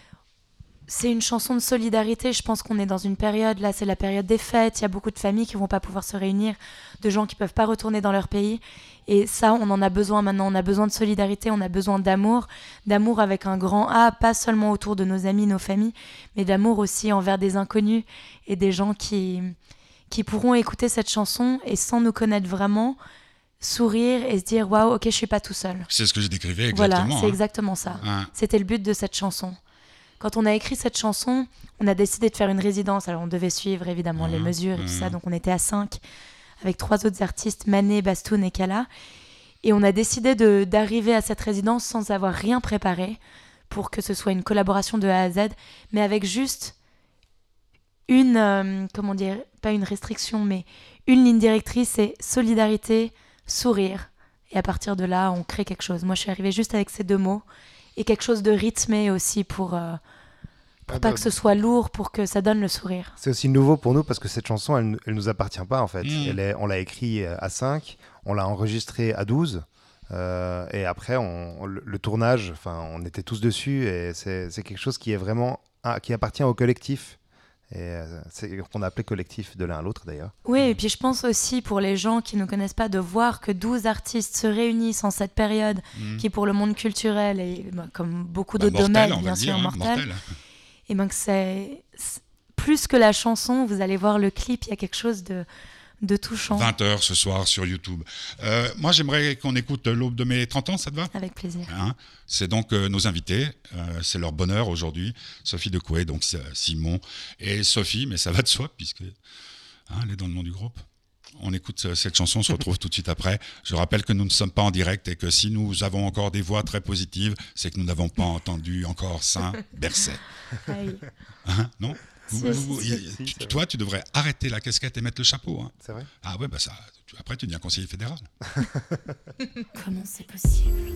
C'est une chanson de solidarité. Je pense qu'on est dans une période, là, c'est la période des fêtes. Il y a beaucoup de familles qui vont pas pouvoir se réunir, de gens qui peuvent pas retourner dans leur pays. Et ça, on en a besoin maintenant. On a besoin de solidarité, on a besoin d'amour. D'amour avec un grand A, pas seulement autour de nos amis, nos familles, mais d'amour aussi envers des inconnus et des gens qui, qui pourront écouter cette chanson et sans nous connaître vraiment, sourire et se dire Waouh, ok, je suis pas tout seul. C'est ce que je décrivais Voilà, exactement. c'est hein. exactement ça. Hein. C'était le but de cette chanson. Quand on a écrit cette chanson, on a décidé de faire une résidence. Alors on devait suivre évidemment les Mhm, mesures et tout ça. Donc on était à 5 avec trois autres artistes, Mané, Bastoun et Kala. Et on a décidé d'arriver à cette résidence sans avoir rien préparé pour que ce soit une collaboration de A à Z, mais avec juste une, euh, comment dire, pas une restriction, mais une ligne directrice, c'est solidarité, sourire. Et à partir de là, on crée quelque chose. Moi, je suis arrivée juste avec ces deux mots et quelque chose de rythmé aussi pour, euh, pour Ah, pas bah, que ce soit lourd, pour que ça donne le sourire. C'est aussi nouveau pour nous parce que cette chanson, elle, elle nous appartient pas en fait. Mm. Elle est, on l'a écrit euh, à 5, on l'a enregistré à 12. euh, et après, on, le, le tournage, enfin, on était tous dessus et c'est quelque chose qui est vraiment ah, qui appartient au collectif et euh, c'est qu'on a appelé collectif de l'un à l'autre d'ailleurs. Oui, et puis je pense aussi pour les gens qui ne connaissent pas de voir que 12 artistes se réunissent en cette période Mhm. qui pour le monde culturel et bah, comme beaucoup Bah, d'autres domaines, bien sûr, hein, mortel, mortel. Et ben que c'est plus que la chanson, vous allez voir le clip, il y a quelque chose de, de touchant. 20h ce soir sur YouTube. Euh, moi, j'aimerais qu'on écoute l'aube de mes 30 ans, ça te va? Avec plaisir. Hein? C'est donc euh, nos invités, euh, c'est leur bonheur aujourd'hui. Sophie Decoué, donc Simon et Sophie, mais ça va de soi puisque hein, elle est dans le nom du groupe. On écoute euh, cette chanson, on se retrouve tout de suite après. Je rappelle que nous ne sommes pas en direct et que si nous avons encore des voix très positives, c'est que nous n'avons pas entendu encore Saint Berset. Hein, non? Toi, tu devrais arrêter la casquette et mettre le chapeau. Hein. C'est vrai? Ah ouais, bah ça. après, tu deviens conseiller fédéral. Comment c'est possible?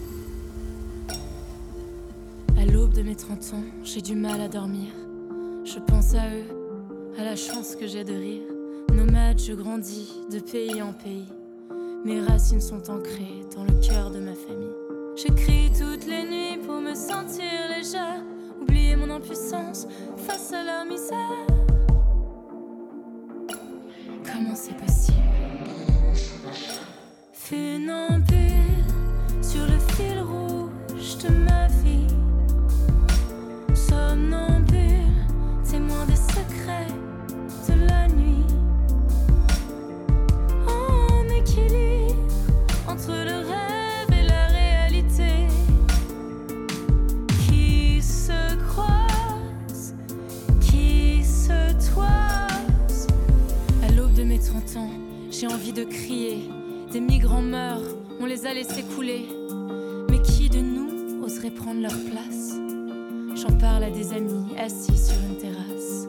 À l'aube de mes 30 ans, j'ai du mal à dormir. Je pense à eux, à la chance que j'ai de rire. Nomade, je grandis de pays en pays. Mes racines sont ancrées dans le cœur de ma famille. J'écris toutes les nuits pour me sentir légère, oublier mon impuissance face à la misère. Comment c'est possible? J'ai envie de crier. Des migrants meurent, on les a laissés couler. Mais qui de nous oserait prendre leur place? J'en parle à des amis assis sur une terrasse.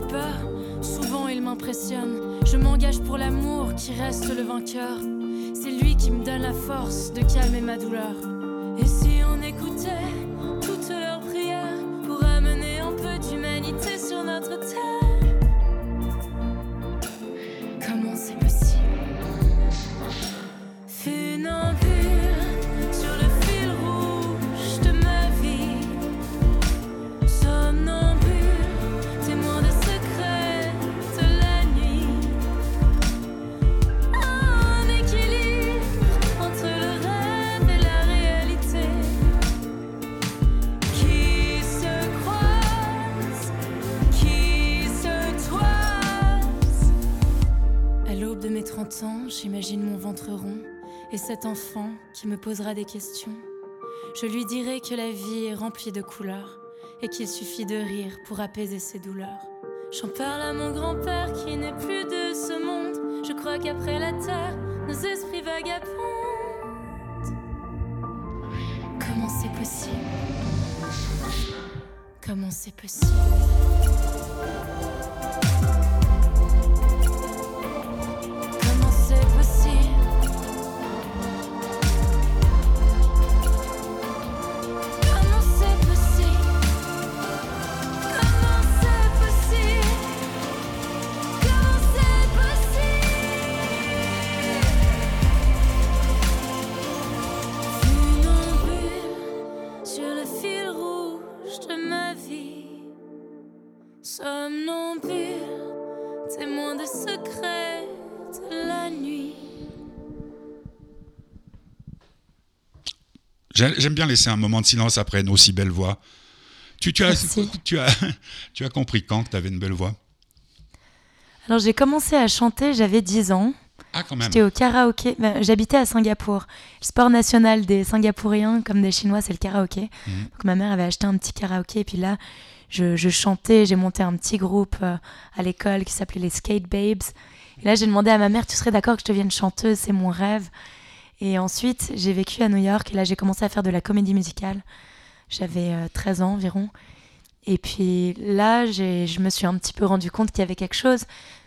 Peur, souvent il m'impressionne. Je m'engage pour l'amour qui reste le vainqueur. C'est lui qui me donne la force de calmer ma douleur. Cet enfant qui me posera des questions. Je lui dirai que la vie est remplie de couleurs et qu'il suffit de rire pour apaiser ses douleurs. J'en parle à mon grand-père qui n'est plus de ce monde. Je crois qu'après la terre, nos esprits vagabondent. Comment c'est possible? Comment c'est possible? J'aime bien laisser un moment de silence après nos si belles voix. Tu, tu, as, Merci. tu, as, tu as compris quand que tu avais une belle voix? Alors j'ai commencé à chanter, j'avais 10 ans. Ah, quand même. J'étais au karaoké. Ben, J'habitais à Singapour. Le sport national des Singapouriens, comme des Chinois, c'est le karaoké. Mhm. Donc ma mère avait acheté un petit karaoké. Et puis là, je, je chantais. J'ai monté un petit groupe euh, à l'école qui s'appelait les Skate Babes. Et là, j'ai demandé à ma mère Tu serais d'accord que je devienne chanteuse? C'est mon rêve. Et ensuite, j'ai vécu à New York. Et là, j'ai commencé à faire de la comédie musicale. J'avais euh, 13 ans environ. Et puis là, je me suis un petit peu rendu compte qu'il y avait quelque chose.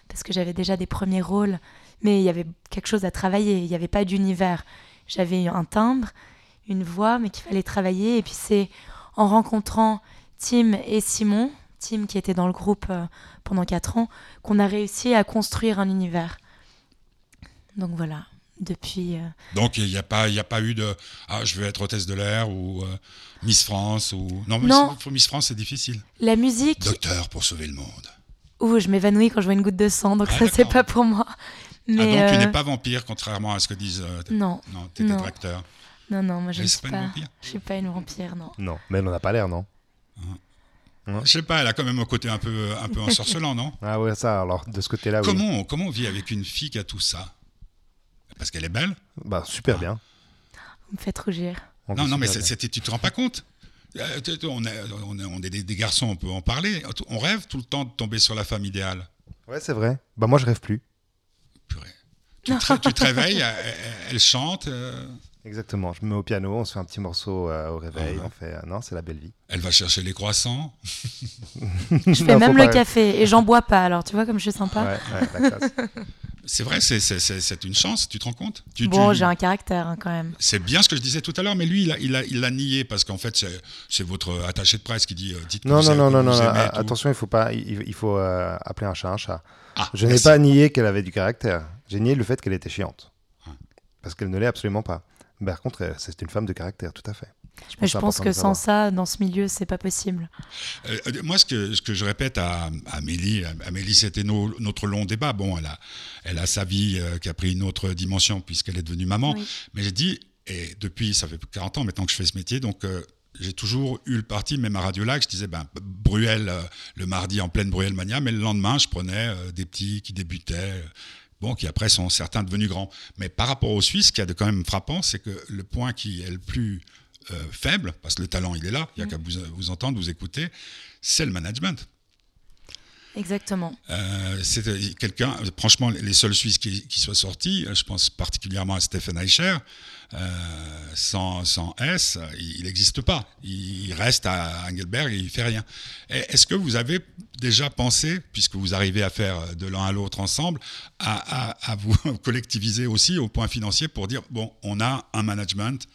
Parce que j'avais déjà des premiers rôles mais il y avait quelque chose à travailler, il n'y avait pas d'univers. J'avais un timbre, une voix, mais qu'il fallait travailler. Et puis c'est en rencontrant Tim et Simon, Tim qui était dans le groupe euh, pendant quatre ans, qu'on a réussi à construire un univers. Donc voilà, depuis. euh, Donc il n'y a pas, il y a pas eu de ah je veux être hôtesse de l'air ou euh, Miss France ou non, Miss- Non. pour Miss France c'est difficile. La musique, Docteur pour sauver le monde. ouh, je m'évanouis quand je vois une goutte de sang, donc Ah, ça c'est pas pour moi. Mais ah donc tu euh, n'es pas vampire contrairement à ce que disent. euh, Non, non, t'étais non. acteur. non, non, moi je ne suis pas une Je suis pas une vampire, non. Non, mais elle n'en a pas l'air, non Je sais pas, elle a quand même un côté un peu, un peu ensorcelant, non? Ah ouais, ça, alors de ce côté-là, oui. comment, comment on vit avec une fille qui a tout ça? Parce qu'elle est belle Bah, super bien. Vous me faites rougir. On Non, non, mais super c'est- bien. c'est- tu te rends pas compte Euh, on est, on est- on est des, des garçons, on peut en parler. On rêve tout le temps de tomber sur la femme idéale. Ouais, c'est vrai. Bah, moi, je rêve plus. Purée. Tu, te, tu te réveilles, elle, chante, euh, Exactement. Je me mets au piano, on se fait un petit morceau euh, au réveil. Ah ouais. On fait. euh, non, c'est la belle vie. elle va chercher les croissants. Je fais même le café et j'en bois pas, alors tu vois comme je suis sympa. Ouais, ouais, la classe. C'est vrai, c'est- une chance, tu te rends compte? Tu, Bon, tu- j'ai un caractère hein, quand même. C'est bien ce que je disais tout à l'heure, mais lui, il a, il a, il l'a nié parce qu'en fait, c'est- votre attaché de presse qui dit euh, dites que Non, vous non, non, non, non. vous non, aimez a- et tout. attention, il faut pas. Il, il faut euh, appeler un chat un chat. Ah, Je n'ai pas nié qu'elle avait du caractère. J'ai nié le fait qu'elle était chiante. Ouais. Parce qu'elle ne l'est absolument pas. Mais par contre, euh, c'est une femme de caractère, tout à fait. Mais c'est je pense que sans ça, dans ce milieu, c'est pas possible. Euh, moi, ce que, ce que je répète à, Amélie, Amélie, c'était notre long débat. Bon, elle a, elle a sa vie euh, qui a pris une autre dimension puisqu'elle est devenue maman. Oui. Mais j'ai dit, et depuis, ça fait 40 ans maintenant que je fais ce métier, donc euh, j'ai toujours eu le parti, même à Radio Lac, je disais, ben, Bruel, euh, le mardi en pleine Bruel Mania, mais le lendemain, je prenais euh, des petits qui débutaient. Bon, qui après sont certains devenus grands. Mais par rapport aux Suisses, ce qui est de quand même frappant, c'est que le point qui est le plus euh, faible, parce que le talent, il est là, il n'y a qu'à vous, vous entendre, vous écouter, c'est le management. Exactement. Euh, c'est euh, quelqu'un, franchement, les seuls Suisses qui, qui soient sortis, je pense particulièrement à Stephen Eicher, euh, sans, sans S, il n'existe pas. Il, reste à Engelberg et il fait rien. Est-ce que vous avez déjà pensé, puisque vous arrivez à faire de l'un à l'autre ensemble, à, à- à vous collectiviser aussi au point financier pour dire, bon, on a un management,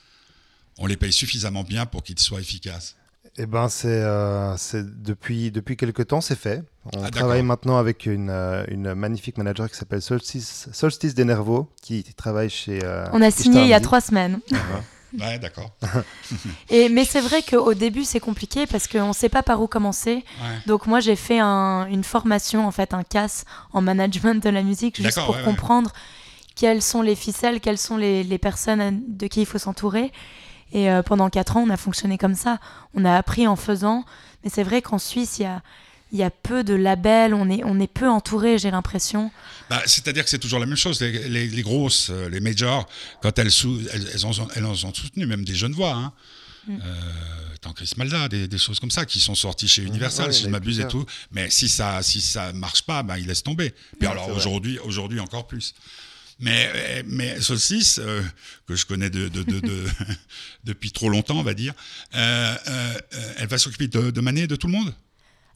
on les paye suffisamment bien pour qu'ils soient efficaces Eh ben, c'est euh, c'est depuis depuis quelque temps, c'est fait. On Ah, travaille maintenant avec une, euh, une magnifique manager qui s'appelle Solstice, Solstice Denervo, qui travaille chez. euh, On a signé il y a trois semaines. Ouais, d'accord. Et, mais c'est vrai qu'au début, c'est compliqué parce qu'on ne sait pas par où commencer. Ouais. Donc moi, j'ai fait un- une formation, en fait, un CAS en management de la musique, juste pour ouais, ouais. comprendre quelles sont les ficelles, quelles sont les, les personnes de qui il faut s'entourer. Et euh, pendant quatre ans, on a fonctionné comme ça. On a appris en faisant. Mais c'est vrai qu'en Suisse, il y a, il y a peu de labels, on est, on est peu entouré, j'ai l'impression. Bah, C'est-à-dire que c'est toujours la même chose. Les, les- les grosses, euh, les majors, quand elles, sou- elles, ont- elles en ont soutenu, même des jeunes voix. Hein. Mm. Euh, tant Chris Malda, des, des choses comme ça qui sont sorties chez Universal, ouais, si je eu m'abuse et tout. Mais si ça, si ça marche pas, ben, ils laissent tomber. Puis Ouais, alors aujourd'hui, aujourd'hui encore plus. Mais, mais Solstice, euh, que je connais de, de- de- de- depuis trop longtemps, on va dire, euh, euh, elle va s'occuper de, de Manet et de tout le monde?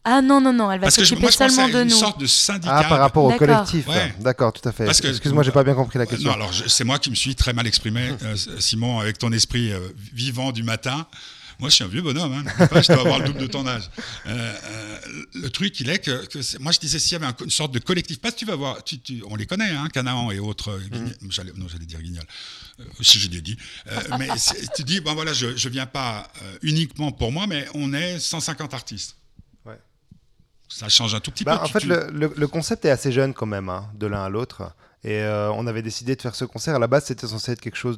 Ah non, non, non, elle va Parce que je- s'occuper moi, je pensais seulement à de une nous. sorte de syndicat. Ah, par rapport au D'accord. collectif. Ouais. D'accord, tout à fait. Parce que- Excuse-moi, j'ai pas bien compris la question. Non, alors je- c'est moi qui me suis très mal exprimé, euh, Simon, avec ton esprit euh, vivant du matin. Moi, je suis un vieux bonhomme, hein, pas, je dois avoir le double de ton âge. Euh, euh, le truc, il est que, moi, je disais s'il y avait un- une sorte de collectif, parce que tu vas voir, tu- tu- on les connaît, hein, Canaan et autres, euh, j'allais, non, j'allais dire Guignol, euh, si je l'ai dit, mais tu dis, bon voilà, je ne viens pas uniquement pour moi, mais on est 150 artistes. Ouais. Ça change un tout petit Bah, peu. en fait, tu- le, le- le concept est assez jeune quand même, hein, de l'un à l'autre. Et euh, on avait décidé de faire ce concert. À la base, c'était censé être quelque chose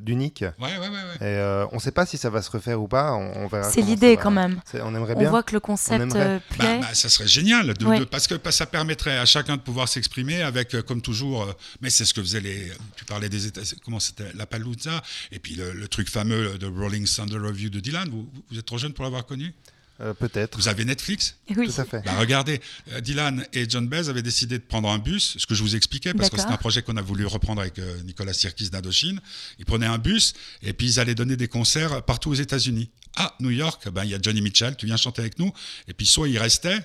d'unique. Ouais, ouais, ouais. ouais. Et euh, on ne sait pas si ça va se refaire ou pas. On, on verra. C'est l'idée quand même. On aimerait On bien. voit que le concept aimerait. euh, Bah, plaît. bah, ça serait génial, de- Ouais. de- parce que que ça permettrait à chacun de pouvoir s'exprimer avec, euh, comme toujours, euh, mais c'est ce que faisaient les. Tu parlais des États, comment c'était La Palooza, et puis le, le truc fameux de Rolling Thunder Review de Dylan. Vous, vous êtes trop jeune pour l'avoir connu? Euh, Peut-être. Vous avez Netflix oui. Tout à fait. bah, regardez, euh, Dylan et John Baez avaient décidé de prendre un bus, ce que je vous expliquais, parce que c'est un projet qu'on a voulu reprendre avec euh, Nicolas Sirkis d'Indochine. Ils prenaient un bus et puis ils allaient donner des concerts partout aux États-Unis. À New York, ben, il y a Johnny Mitchell, tu viens chanter avec nous. Et puis soit ils restaient,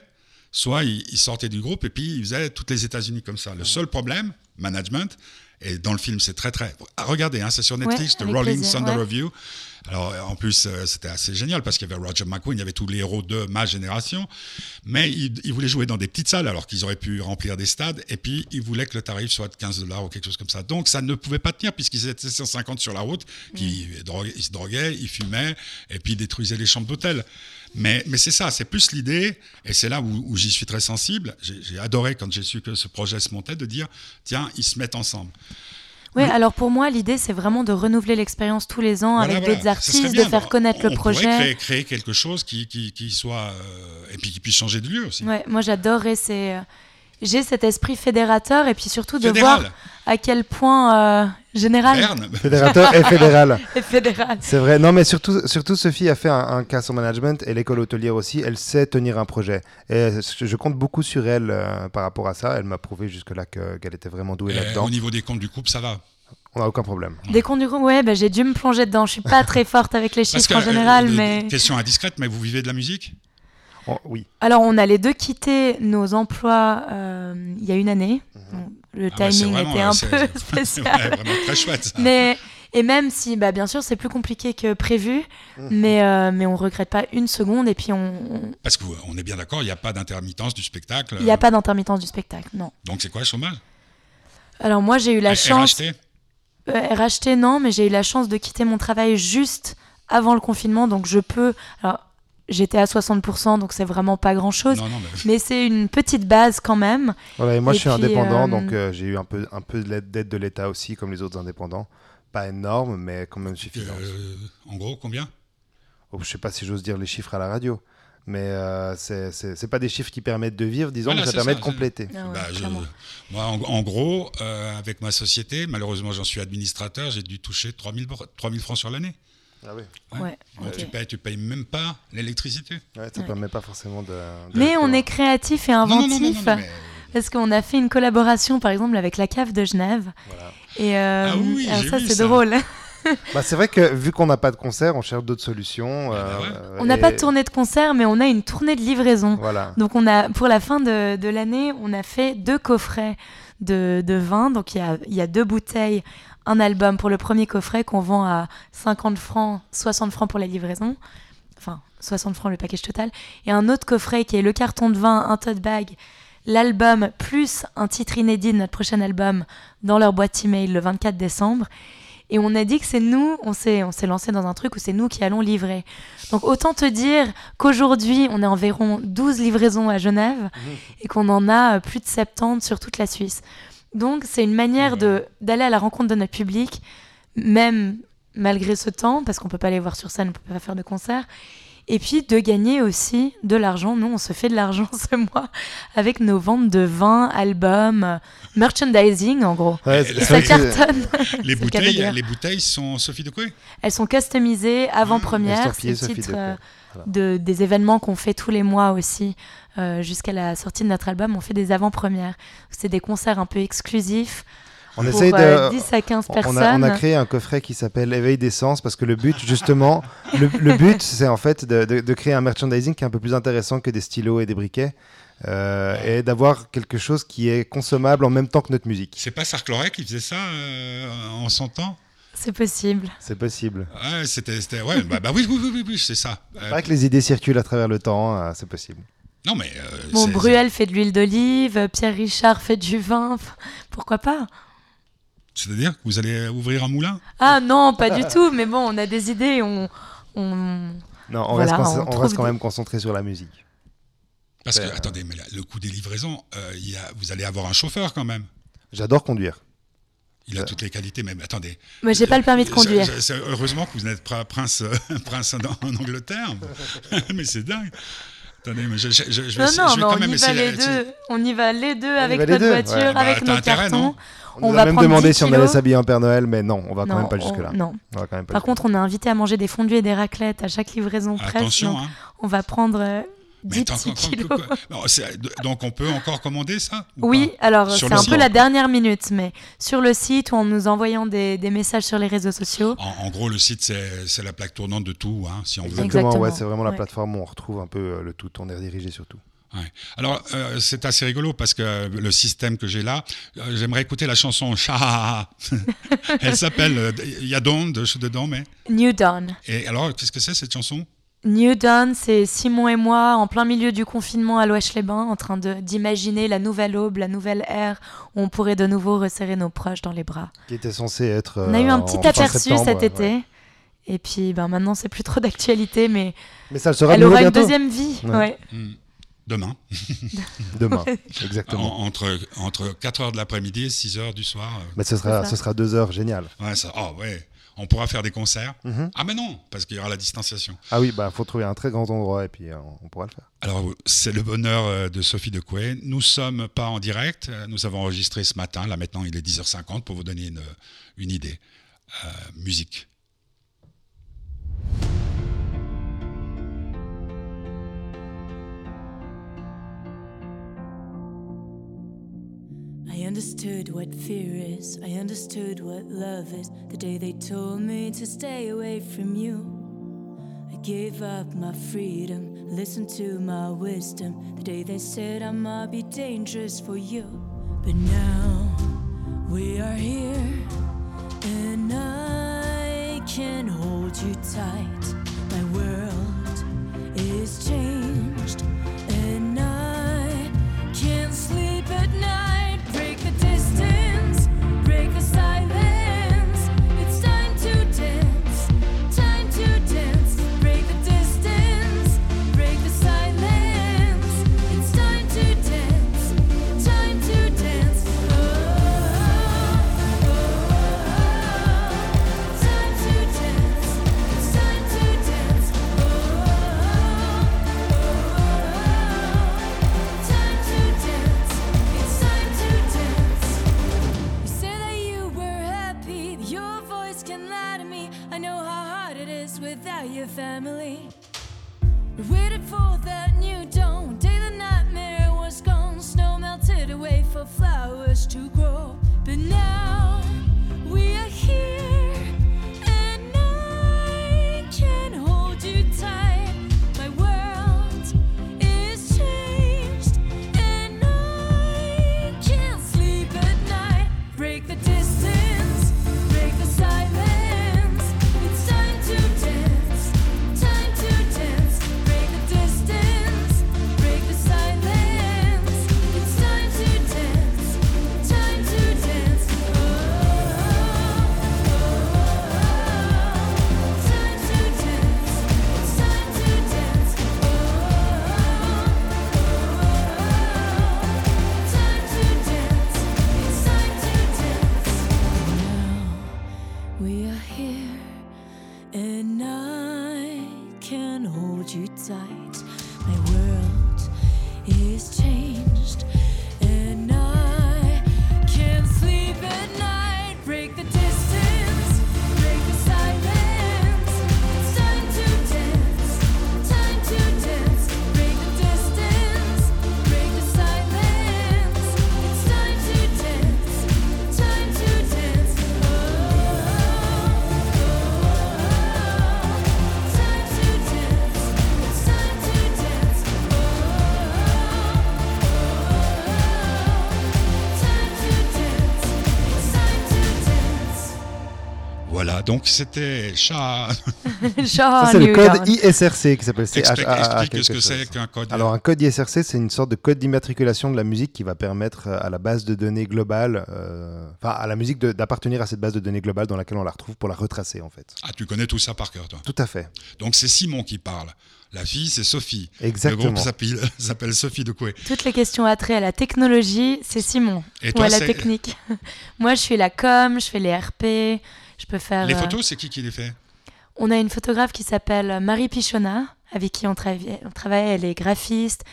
soit ils, sortaient du groupe et puis ils faisaient toutes les États-Unis comme ça. Le seul problème, management, et dans le film c'est très très... Ah, regardez, hein, c'est sur Netflix, Ouais, The Rolling plaisir, Thunder ouais. Review. Alors en plus, euh, c'était assez génial parce qu'il y avait Roger McQueen, il y avait tous les héros de ma génération, mais ils il voulaient jouer dans des petites salles alors qu'ils auraient pu remplir des stades, et puis ils voulaient que le tarif soit de 15 dollars ou quelque chose comme ça. Donc ça ne pouvait pas tenir puisqu'ils étaient 150 sur la route, qui ils se droguaient, ils fumaient, et puis ils détruisaient les chambres d'hôtel. Mais, mais c'est ça, c'est plus l'idée, et c'est là où, où j'y suis très sensible. J'ai adoré quand j'ai su que ce projet se montait de dire, tiens, ils se mettent ensemble. Oui, alors pour moi, l'idée, c'est vraiment de renouveler l'expérience tous les ans Voilà, avec voilà. d'autres artistes, bien. de faire connaître On le projet. Créer, créer quelque chose qui, qui, qui soit. euh, et puis qui puisse changer de lieu aussi. Ouais, moi j'adorerais c'est euh, j'ai cet esprit fédérateur et puis surtout de Fédéral. voir à quel point euh, général Berne. Fédérateur et fédéral. et fédéral. C'est vrai. Non, mais surtout, surtout Sophie a fait un, un cas sur management et l'école hôtelière aussi. Elle sait tenir un projet. Et je, je compte beaucoup sur elle euh, par rapport à ça. Elle m'a prouvé jusque-là que- qu'elle était vraiment douée Et là-dedans. au niveau des comptes du couple, ça va? On n'a aucun problème. Des comptes du groupe, ouais, bah, j'ai dû me plonger dedans. Je suis pas très forte avec les chiffres que, en général, euh, mais Question indiscrète, mais vous vivez de la musique? Oh, oui. alors on a les deux quitté nos emplois euh, il y a une année. Bon, le Ah timing vraiment, était euh, un peu spécial. ouais, vraiment très chouette. ça. Mais et même si, bah, bien sûr, c'est plus compliqué que prévu, mais euh, mais on regrette pas une seconde. Et puis on, on- Parce qu'on est bien d'accord, il n'y a pas d'intermittence du spectacle. il n'y a pas d'intermittence du spectacle, non. Donc c'est quoi le chômage? Alors moi, j'ai eu la chance. RHT Euh, racheter, non, mais j'ai eu la chance de quitter mon travail juste avant le confinement, donc je peux. Alors, j'étais à 60%, donc c'est vraiment pas grand chose. Non, non, mais Mais c'est une petite base quand même. Voilà, et moi, Et je suis puis, indépendant, euh, donc euh, j'ai eu un peu, un peu d'aide de l'État aussi, comme les autres indépendants. Pas énorme, mais quand même suffisant. euh, en gros, combien? Oh, je sais pas si j'ose dire les chiffres à la radio, mais euh, c'est- pas des chiffres qui permettent de vivre, disons, Voilà, mais ça permet ça, de compléter. Ah ouais, Bah, je-. Moi, en, en gros, euh, avec ma société, malheureusement, j'en suis administrateur, j'ai dû toucher 3000, br- 3000 francs sur l'année. Ah oui. Ouais. Tu payes, tu payes même pas l'électricité. Ouais, ça Ouais. permet pas forcément de. de Mais on est créatif et Non, non, inventif. non, non, non, mais- Parce qu'on a fait une collaboration, par exemple, avec la cave de Genève. Voilà. Et euh, Ah oui, alors ça, c'est drôle. Bah, c'est vrai que vu qu'on n'a pas de concert, on cherche d'autres solutions. bah euh, ouais. On n'a et- pas de tournée de concert, mais on a une tournée de livraison. Voilà. Donc on a, pour la fin de, de l'année, on a fait deux coffrets de, de vin. Donc il y a, il y a deux bouteilles, un album pour le premier coffret qu'on vend à 50 francs, 60 francs pour la livraison. Enfin, 60 francs le package total. Et un autre coffret qui est le carton de vin, un tote bag, l'album plus un titre inédit de notre prochain album dans leur boîte email le 24 décembre. Et on a dit que c'est nous, on s'est, on s'est lancé dans un truc où c'est nous qui allons livrer. Donc autant te dire qu'aujourd'hui, on est environ 12 livraisons à Genève et qu'on en a plus de 70 sur toute la Suisse. Donc c'est une manière de, d'aller à la rencontre de notre public, même malgré ce temps, parce qu'on peut pas les voir sur scène, on peut pas faire de concert. Et puis de gagner aussi de l'argent. Nous, on se fait de l'argent ce mois avec nos ventes de vins, albums, euh, merchandising en gros. Ouais, Et c'est c'est ça c'est- cartonne. Les C'est bouteilles, les bouteilles sont Sophie de Coué Elles sont customisées avant-première. C'est le Sophie titre euh, Voilà. de, des événements qu'on fait tous les mois aussi. euh, Jusqu'à la sortie de notre album, on fait des avant-premières. C'est des concerts un peu exclusifs On pour essaye euh, de. 10 à 15 On a, on a créé un coffret qui s'appelle Éveil d'essence parce que le but, justement, le, le but, c'est en fait de, de- de créer un merchandising qui est un peu plus intéressant que des stylos et des briquets euh, et d'avoir quelque chose qui est consommable en même temps que notre musique. C'est pas Sarcloret qui faisait ça euh, en son temps C'est possible. C'est possible. Ouais, c'était, c'était- ouais, bah, bah oui, oui, oui, oui, oui, c'est ça. C'est vrai que les idées circulent à travers le temps, euh, c'est possible. non, mais. euh, Bon, c'est- Bruel fait de l'huile d'olive, Pierre Richard fait du vin. Pourquoi pas? C'est-à-dire que vous allez ouvrir un moulin Ah non, pas du tout. Mais bon, on a des idées. On, on... Non, on, Voilà, reste, on con- on trouve reste quand des- même concentré sur la musique. Parce que, Euh, attendez, mais là, le coût des livraisons, euh, il y a, vous allez avoir un chauffeur quand même. J'adore conduire. Il a Euh. toutes les qualités, mais attendez. Mais j'ai pas le permis de conduire. c'est- c'est- heureusement que vous n'êtes pas prince, prince en, en Angleterre. mais c'est dingue. Attendez, mais je, je- je- je vais, Non, essayer- non, je vais quand on même y va essayer. les deux. On y va les deux avec les notre deux, voiture, ouais. Bah, avec nos intérêt, cartons. non On, On nous va a même demandé 10 si on allait s'habiller en Père Noël, mais non, on va quand Non, même pas on- jusque-là. Non. On va quand même pas Par contre, on est invité à manger des fondus et des raclettes à chaque livraison presque. Attention, hein. On va prendre euh, 10 attends, petits quand- kilos. non, c'est- donc on peut encore commander ça ou Oui, pas alors c'est un site. peu la dernière minute, mais sur le site ou en nous envoyant des, des messages sur les réseaux sociaux. En, en gros, le site, c'est la plaque tournante de tout, hein, si on veut. Exactement, Exactement, ouais, c'est vraiment la ouais. plateforme où on retrouve un peu euh, le tout. On est redirigé sur tout. Ouais. Alors, euh, c'est assez rigolo parce que euh, le système que j'ai là, euh, j'aimerais écouter la chanson Cha. Elle s'appelle, euh, il y a Dawn de- dedans, mais. New Dawn. Et alors, qu'est-ce que c'est cette chanson? New Dawn, c'est Simon et moi en plein milieu du confinement à l'Ouest-les-Bains, en train de- d'imaginer la nouvelle aube, la nouvelle ère où on pourrait de nouveau resserrer nos proches dans les bras. Qui était censé être. On a eu euh, un en petit aperçu cet ouais. été. Et puis ben, maintenant, c'est plus trop d'actualité, mais Mais ça le sera elle aura une deuxième vie. Ouais. Ouais. Hmm. Demain, Demain, exactement. En- entre, entre 4 heures de l'après-midi et 6 heures du soir. euh, Mais ce sera, ce sera deux heures, génial. Ouais, ça, oh, ouais. On pourra faire des concerts. Mhm. Ah, mais non, parce qu'il y aura la distanciation. Ah oui, bah faut trouver un très grand endroit et puis euh, on pourra le faire. Alors, c'est le bonheur euh, de Sophie de Coué. Nous sommes pas en direct. euh, Nous avons enregistré ce matin. Là, maintenant, il est 10h50 pour vous donner une, une idée. Euh, musique. I understood what fear is. I understood what love is. The day they told me to stay away from you. I gave up my freedom, listened to my wisdom. The day they said I might be dangerous for you. But now we are here, and I can hold you tight. My world is changed, and I can't sleep at night. Family. Voilà, donc c'était Cha. Genre Ça, c'est le code. ISRC qui s'appelle Explique, explique ce que c'est qu'un code. Alors, un code ISRC, c'est une sorte de code d'immatriculation de la musique qui va permettre euh, à la base de données globale, euh, enfin à la musique d'appartenir à cette base de données globale dans laquelle on la retrouve pour la retracer en fait. Ah, tu connais tout ça par cœur, toi. Tout à fait. Donc c'est Simon qui parle. La fille, c'est Sophie. Le Exactement. groupe s'appelle Sophie de Coué. Toutes les questions à trait à la technologie, c'est Simon. Et Ou toi, à la technique. Moi, je suis la com, je fais les RP, je peux faire. Les euh, photos, c'est qui qui les fait? On a une photographe qui s'appelle Marie Pichonna, avec qui on, travaille. on travaille. Elle est graphiste,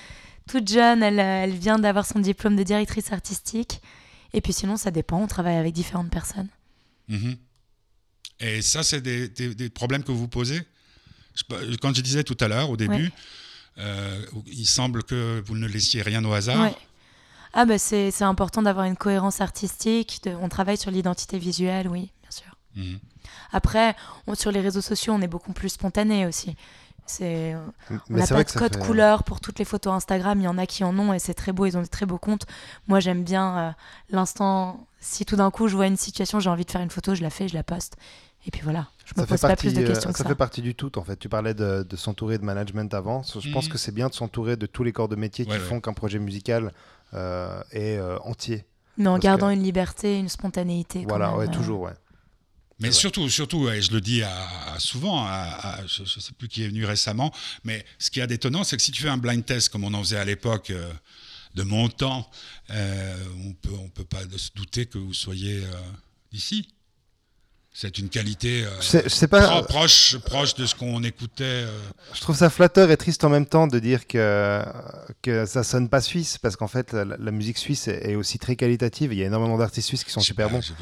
toute jeune. Elle, euh, elle vient d'avoir son diplôme de directrice artistique. Et puis sinon, ça dépend. On travaille avec différentes personnes. Mhm. Et ça, c'est des, des- des problèmes que vous posez? Je- Quand je disais tout à l'heure, au début, euh, il semble que vous ne laissiez rien au hasard. Ouais. Ah bah c'est c'est important d'avoir une cohérence artistique. de- on travaille sur l'identité visuelle, oui, Mhm. Après, on- sur les réseaux sociaux, on est beaucoup plus spontané aussi. C'est, on n'a pas vrai de que ça code fait- couleur pour toutes les photos Instagram. Il y en a qui en ont et c'est très beau. Ils ont des très beaux comptes. Moi, j'aime bien euh, l'instant. Si tout d'un coup je vois une situation, j'ai envie de faire une photo, je la fais, je la poste. Et puis voilà. Je me Ça fait, pose pas partie, plus de euh, questions que ça fait partie du tout en fait. Tu parlais de, de s'entourer de management avant. Je pense Mhm. que c'est bien de s'entourer de tous les corps de métier Ouais, qui ouais. font qu'un projet musical euh, est euh, entier. Mais en parce gardant que- une liberté, une spontanéité. quand Voilà, même, ouais, euh. toujours, ouais. Mais surtout, surtout, et je le dis à, à souvent, à, à- je ne sais plus qui est venu récemment, mais ce qui est d'étonnant, c'est que si tu fais un blind test comme on en faisait à l'époque, euh, de mon temps, euh, on peut, on peut pas se douter que vous soyez euh, d'ici. C'est une qualité euh, Je sais, pas. pro- proche, proche de ce qu'on écoutait. euh. Je trouve ça flatteur et triste en même temps de dire que, que ça sonne pas suisse, parce qu'en fait, la, la musique suisse est, aussi très qualitative. Il y a énormément d'artistes suisses qui sont super pas, bons. Je,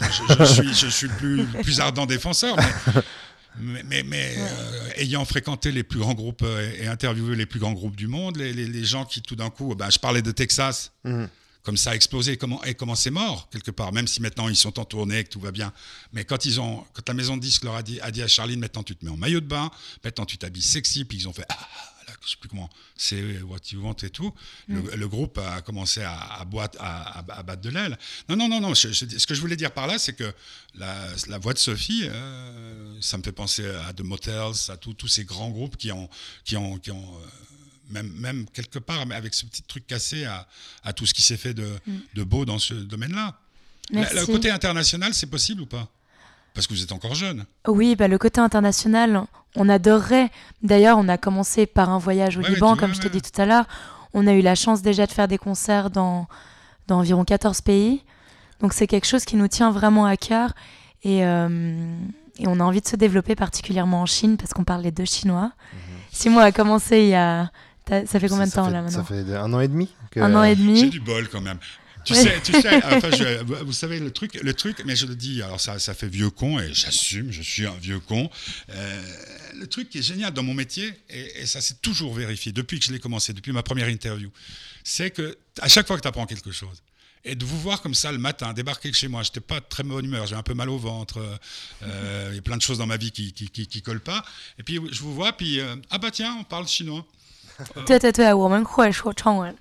je- je- je suis, je suis le plus, le plus ardent défenseur, mais, mais, mais- mais, euh, ayant fréquenté les plus grands groupes euh, et interviewé les plus grands groupes du monde, les, les- les gens qui tout d'un coup, ben, je parlais de Texas, Mhm. Comme ça a explosé, comment, et comment c'est mort, quelque part, même si maintenant ils sont en tournée, que tout va bien. Mais quand, ils ont, quand la maison de disques leur a dit, a dit à Charline, maintenant tu te mets en maillot de bain, maintenant tu t'habilles sexy, puis ils ont fait, ah, là, je sais plus comment, c'est What You Want et tout, le, le groupe a commencé à, à, boite- à, à- battre de l'aile. Non, non, non, non, je- je- ce que je voulais dire par là, c'est que la, la voix de Sophie, euh, ça me fait penser à The Motels, à tous tous ces grands groupes qui ont, qui ont, qui ont euh, même, même quelque part, mais avec ce petit truc cassé à, à tout ce qui s'est fait de, de beau dans ce domaine-là. Le côté international, c'est possible ou pas? Parce que vous êtes encore jeune. Oui, bah, le côté international, on adorerait. D'ailleurs, on a commencé par un voyage au Ouais, Liban, comme je t'ai ouais. dit tout à l'heure. On a eu la chance déjà de faire des concerts dans, dans environ 14 pays. Donc c'est quelque chose qui nous tient vraiment à cœur. Et, euh, et on a envie de se développer particulièrement en Chine parce qu'on parle les deux chinois. Simon a commencé il y a... Ça fait combien de temps fait- là maintenant Ça fait un an et demi. que- Un an et J'ai demi. du bol quand même. Tu Ouais. sais, tu sais enfin, je- vous- savez, le truc, le truc, mais je le dis, alors ça, ça fait vieux con, et j'assume, je suis un vieux con. Euh, le truc qui est génial dans mon métier, et, et ça s'est toujours vérifié depuis que je l'ai commencé, depuis ma première interview, c'est que à chaque fois que tu apprends quelque chose, et de vous voir comme ça le matin, débarquer chez moi, j'étais pas de très bonne humeur, j'avais un peu mal au ventre, euh, il y a plein de choses dans ma vie qui, qui, qui, qui collent pas, et puis je vous vois, puis euh, ah bah tiens, on parle chinois. 对对对，我们会说中文。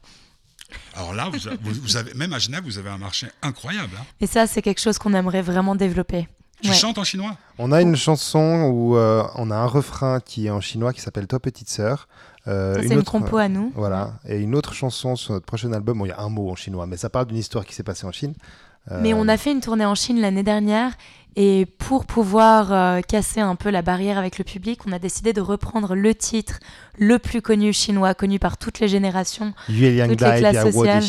Alors là, vous, vous- vous avez, même à Genève, vous avez un marché incroyable. hein. Et ça, c'est quelque chose qu'on aimerait vraiment développer. Tu Ouais. chantes en chinois On a une chanson où euh, on a un refrain qui est en chinois qui s'appelle Toi petite sœur. Euh, Ça, c'est une compo à nous. Voilà. Et une autre chanson sur notre prochain album. Bon, il y a un mot en chinois, mais ça parle d'une histoire qui s'est passée en Chine. Euh, Mais on a fait une tournée en Chine l'année dernière et pour pouvoir euh, casser un peu la barrière avec le public, on a décidé de reprendre le titre le plus connu chinois, connu par toutes les générations, Yue toutes les classes sociales.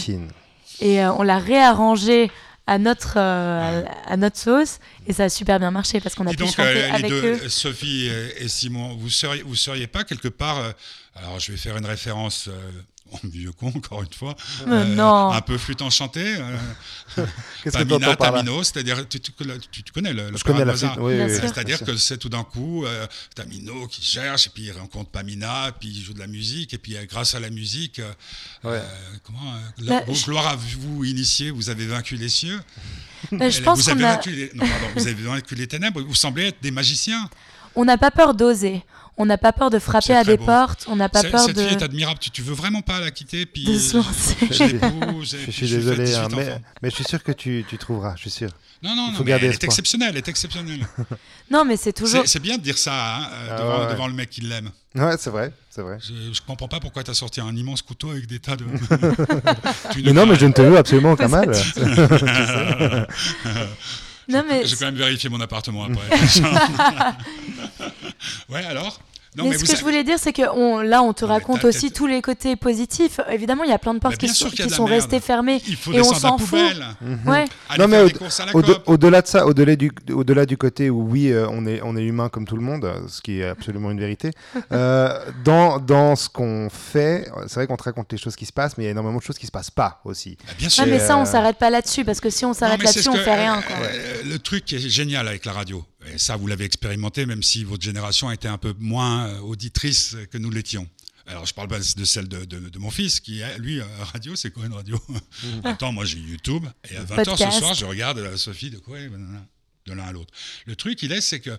Et euh, on l'a réarrangé à notre, euh, à, à notre sauce et ça a super bien marché parce qu'on a Dis pu donc, chanter euh, les avec deux, eux. Sophie et, Simon, vous seriez, vous seriez pas quelque part. euh, alors, je vais faire une référence euh, en vieux con, encore une fois. Euh, non. Un peu flûte enchantée. euh, Tamino, c'est-à-dire, tu, tu- tu- tu connais le, le Je connais la Paramazan. flûte. Oui, Bien oui, sûr. oui, C'est-à-dire que c'est tout d'un coup euh, Tamino qui cherche, et puis il rencontre Pamina, puis il joue de la musique, et puis euh, grâce à la musique, euh, Ouais. comment, euh, Bah, la- je- gloire à vous initié, vous avez vaincu les cieux. Bah, je pense vous, avez qu'on a, vaincu les, non, pardon, vous avez vaincu les ténèbres, vous semblez être des magiciens. on n'a pas peur d'oser. On n'a pas peur de frapper à des beau. portes. On n'a pas peur Cette de, fille est admirable, tu, tu veux vraiment pas la quitter, puis de se lancer. je et Je suis je fais désolé, 18 hein, mais, mais je suis sûr que tu, tu trouveras, je suis sûr. Non, non, il non, faut garder elle est espoir. exceptionnelle, elle est exceptionnelle. Non, mais c'est toujours. C'est bien de dire ça hein, euh, Ah devant, ouais. devant le mec qui l'aime. Ouais, c'est vrai, c'est vrai. Je, je comprends pas pourquoi tu as sorti un immense couteau avec des tas de. Mais non, mais je ne te veux absolument aucun mal. Non, mais J'ai quand même vérifié mon appartement après. ouais, alors? Non, mais, mais ce que savez- je voulais dire, c'est que on, là, on te Non, raconte aussi tous les côtés positifs. Évidemment, il y a plein de portes Bah, qui sont, qui restées fermées. Il faut et on s'en fout. Ouais. Aller Non, mais au-. Au-delà de ça, au-delà du, côté où oui, euh, on est, on est humain comme tout le monde, ce qui est absolument une vérité. euh, dans, dans ce qu'on fait, c'est vrai qu'on te raconte les choses qui se passent, mais il y a énormément de choses qui se passent pas aussi. Bah, bien Ouais, sûr. mais ça, on euh, s'arrête pas là-dessus parce que si on s'arrête là-dessus, on que- fait rien. le truc qui est génial avec la radio, et ça vous l'avez expérimenté, même si votre génération était un peu moins euh, auditrice que nous l'étions. Alors je parle pas de celle de, de- de mon fils qui, lui, euh, radio, c'est quoi une radio? Attends, moi j'ai YouTube, et à 20h ce soir, je regarde euh, Sophie de quoi De de l'un à l'autre. Le truc, il est, c'est que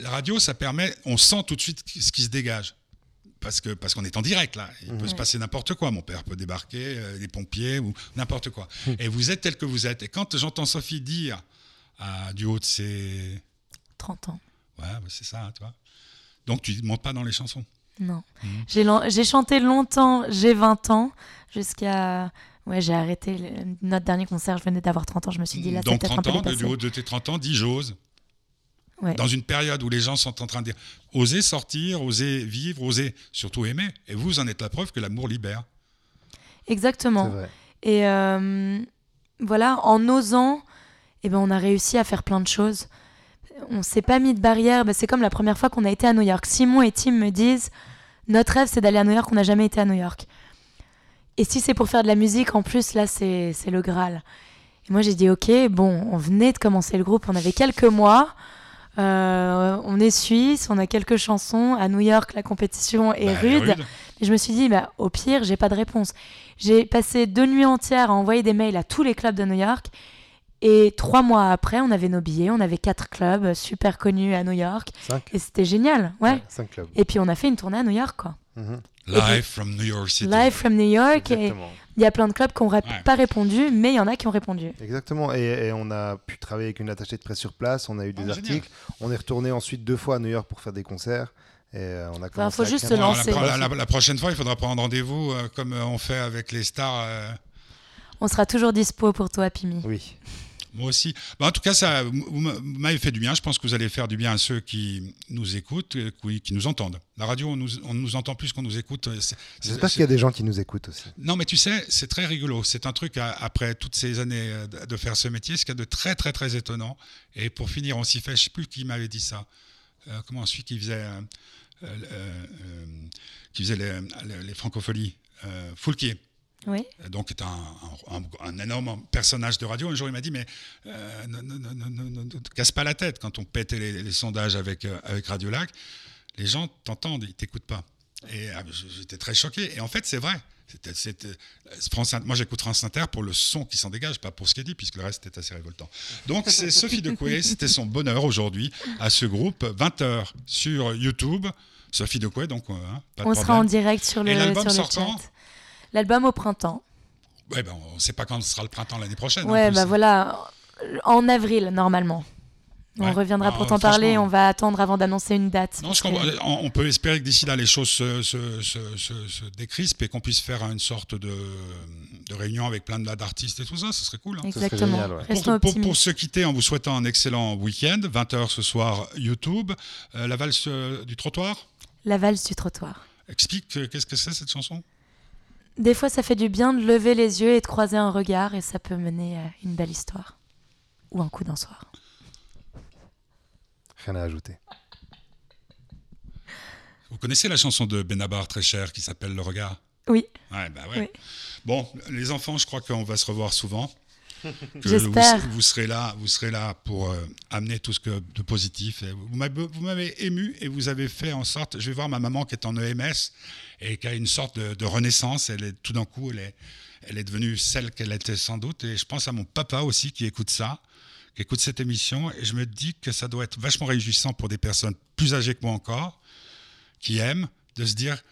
la radio, ça permet, on sent tout de suite ce qui se dégage. Parce que parce qu'on est en direct là, il peut se passer n'importe quoi. Mon père peut débarquer, euh, les pompiers ou n'importe quoi. Et vous êtes tel que vous êtes. Et quand j'entends Sophie dire à, du haut de ses 30 ans. Ouais, bah, c'est ça, toi. Donc tu ne montes pas dans les chansons. Non. Mhm. J'ai chanté longtemps, j'ai 20 ans, jusqu'à. Ouais, j'ai arrêté. le- Notre dernier concert, je venais d'avoir 30 ans, je me suis dit là, c'est Donc peut-être un 30 peu ans, du haut de tes 30 ans, dis j'ose. Ouais. Dans une période où les gens sont en train de dire oser sortir, oser vivre, oser surtout aimer. Et vous en êtes la preuve que l'amour libère. Exactement. Et euh, voilà, en osant, eh ben, on a réussi à faire plein de choses. On s'est pas mis de barrière. Ben, c'est comme la première fois qu'on a été à New York. Simon et Tim me disent notre rêve, c'est d'aller à New York. On n'a jamais été à New York. Et si c'est pour faire de la musique, en plus, là, c'est c'est le Graal. Et moi, j'ai dit ok, bon, on venait de commencer le groupe, on avait quelques mois. Euh, on est suisse, on a quelques chansons. À New York, la compétition est Bah, rude. Et je me suis dit, bah, au pire, j'ai pas de réponse. J'ai passé deux nuits entières à envoyer des mails à tous les clubs de New York. Et trois mois après, on avait nos billets, on avait quatre clubs super connus à New York. Cinq. Et c'était génial, ouais. Cinq clubs. Et puis on a fait une tournée à New York, quoi. Mhm. Live from New York City. Live from New York. Et Exactement. il y a plein de clubs qui n'ont Ouais. pas répondu, mais il y en a qui ont répondu. Exactement. Et, et on a pu travailler avec une attachée de presse sur place. On a eu des Ah, génial. articles. On est retourné ensuite deux fois à New York pour faire des concerts. Et euh, on a commencé faut à juste se lancer. la, la- la- la prochaine fois, il faudra prendre rendez-vous euh, comme euh, on fait avec les stars. euh, On sera toujours dispo pour toi, Pimi. Oui. Moi aussi. Bah, en tout cas, ça vous m'avez fait du bien. Je pense que vous allez faire du bien à ceux qui nous écoutent, euh, qui, nous entendent. La radio, on nous, on nous entend plus qu'on nous écoute. euh, J'espère qu'il y a des gens qui nous écoutent aussi. Non, mais tu sais, c'est très rigolo. C'est un truc, après toutes ces années euh, de faire ce métier, ce qu'il y a de très, très, très étonnant. Et pour finir, on s'y fait, je ne sais plus qui m'avait dit ça. Euh, comment celui qui faisait, euh, euh, qui faisait les, les, les francopholies, Foulquier. Oui. Donc, est un, un- un- un énorme personnage de radio. Un jour, il m'a dit Mais euh, ne, ne- ne- ne- ne- ne te casse pas la tête quand on pétait les, les sondages avec, euh, avec Radio Lac. Les gens t'entendent, ils t'écoutent pas. Et ah, j'étais très choqué. Et en fait, c'est vrai. C'était, c'était- France moi, j'écoute France Inter pour le son qui s'en dégage, pas pour ce qui est dit, puisque le reste est assez révoltant. Donc, c'est Sophie Decoué. C'était son bonheur aujourd'hui à ce groupe. 20h sur YouTube. Sophie Decoué, donc, euh, hein, pas de On sera en direct sur le, Et l'album sur le sortant chat. L'album au printemps. Ouais, ben, on ne sait pas quand sera le printemps l'année prochaine. en Ouais, bah voilà, en avril normalement. On Ouais. reviendra pour t'en parler, on va attendre avant d'annoncer une date. Non, je parce que- comprends. on on peut espérer que d'ici là, les choses se, se, se, se- se décrispent et qu'on puisse faire une sorte de, de réunion avec plein de- d'artistes et tout ça. Ce serait cool. hein. Exactement. génial, ouais. Restons Pour, pour- optimistes. pour se quitter en vous souhaitant un excellent week-end, 20h ce soir, YouTube. Euh, la valse euh, du trottoir? La valse du trottoir. Explique euh, qu'est-ce que c'est cette chanson? Des fois, ça fait du bien de lever les yeux et de croiser un regard, et ça peut mener à une belle histoire. Ou un coup d'un soir. Rien à ajouter. Vous connaissez la chanson de Benabar très chère qui s'appelle Le Regard? Oui, Ouais, bah ouais. Oui. Bon, les enfants, je crois qu'on va se revoir souvent. J'espère. Vous, vous serez là, vous serez là pour euh, amener tout ce que de positif. Et vous m'avez vous m'avez ému et vous avez fait en sorte. Je vais voir ma maman qui est en EMS et qui a une sorte de, de renaissance. Elle est tout d'un coup, elle est, elle est devenue celle qu'elle était sans doute. Et je pense à mon papa aussi qui écoute ça, qui écoute cette émission. Et je me dis que ça doit être vachement réjouissant pour des personnes plus âgées que moi encore, qui aiment, de se dire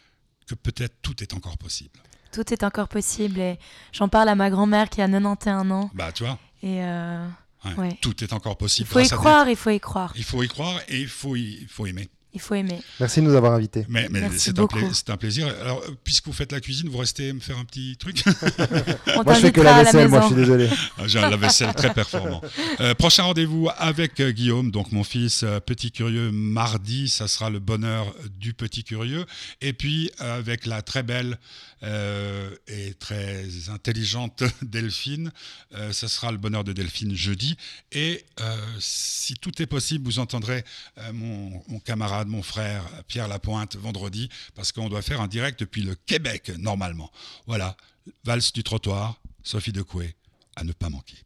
que peut-être tout est encore possible. tout est encore possible, et j'en parle à ma grand-mère qui a 91 ans, Bah, tu vois, et euh, ouais, Ouais. tout est encore il possible. faut y croire, il faut y croire, Il faut y croire et il faut, y- il faut aimer. Il faut aimer. Merci de nous avoir invités. Mais, c'est un, beaucoup. pla- c'est un plaisir. Alors, puisque vous faites la cuisine, vous restez me faire un petit truc On Moi, je fais que la vaisselle, moi, je suis désolé. Ah, J'ai un lave-vaisselle très performant. Euh, prochain rendez-vous avec euh, Guillaume, donc mon fils euh, petit curieux, mardi, ça sera le bonheur du petit curieux. Et puis euh, avec la très belle euh, et très intelligente Delphine, euh, ça sera le bonheur de Delphine jeudi. Et euh, si tout est possible, vous entendrez euh, mon, mon camarade, mon frère Pierre Lapointe vendredi, parce qu'on doit faire un direct depuis le Québec normalement. Voilà, valse du trottoir, Sophie Decoué, à ne pas manquer.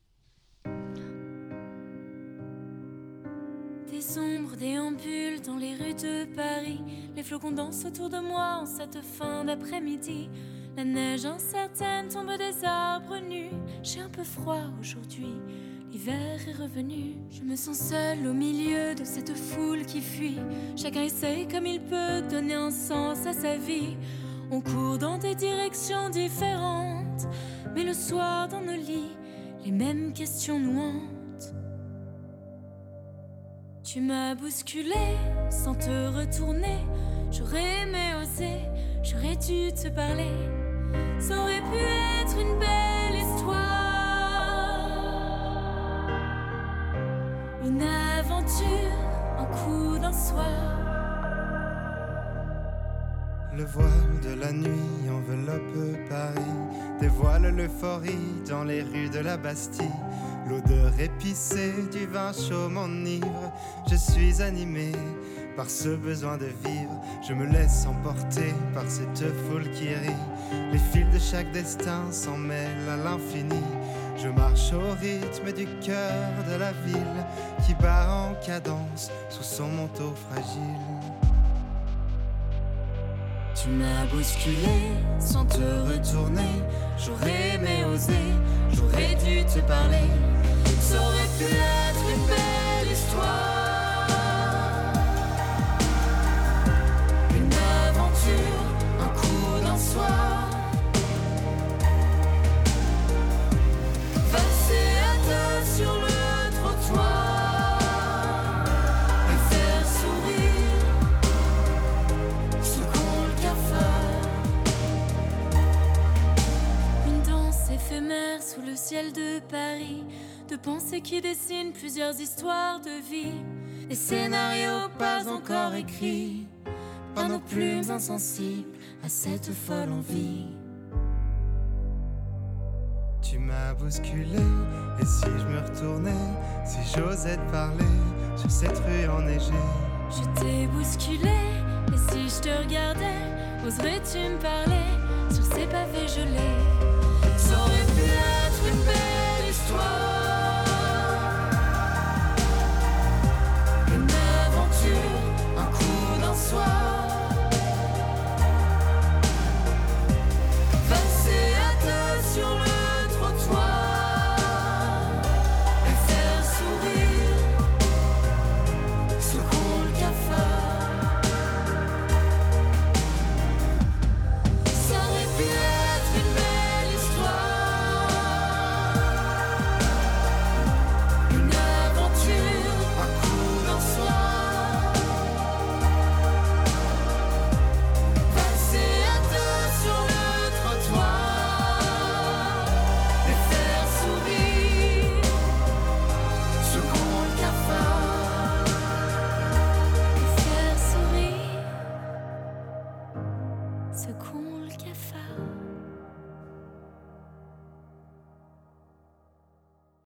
Des ombres déambulent dans les rues de Paris. Les flocons dansent autour de moi en cette fin d'après-midi. La neige incertaine tombe des arbres nus. J'ai un peu froid aujourd'hui. L'hiver est revenu, je me sens seule au milieu de cette foule qui fuit. Chacun essaye comme il peut donner un sens à sa vie. On court dans des directions différentes, mais le soir dans nos lits, les mêmes questions nous hantent. Tu m'as bousculé sans te retourner, j'aurais aimé oser, j'aurais dû te parler. Ça aurait pu être une belle histoire, une aventure, un coup d'un soir. Le voile de la nuit enveloppe Paris, dévoile l'euphorie dans les rues de la Bastille. L'odeur épicée du vin chaud m'enivre, je suis animé par ce besoin de vivre. Je me laisse emporter par cette foule qui rit. Les fils de chaque destin s'en mêlent à l'infini. Je marche au rythme du cœur de la ville qui bat en cadence sous son manteau fragile. Tu m'as bousculé sans te retourner. J'aurais aimé oser, j'aurais dû te parler. Ça aurait pu être une belle histoire. Qui dessinent plusieurs histoires de vie. Des scénarios pas encore écrits. Par nos plumes insensibles à cette folle envie. Tu m'as bousculé, et si je me retournais, si j'osais te parler sur cette rue enneigée? Je t'ai bousculé, et si je te regardais, oserais-tu me parler sur ces pavés gelés? Ça aurait pu être une belle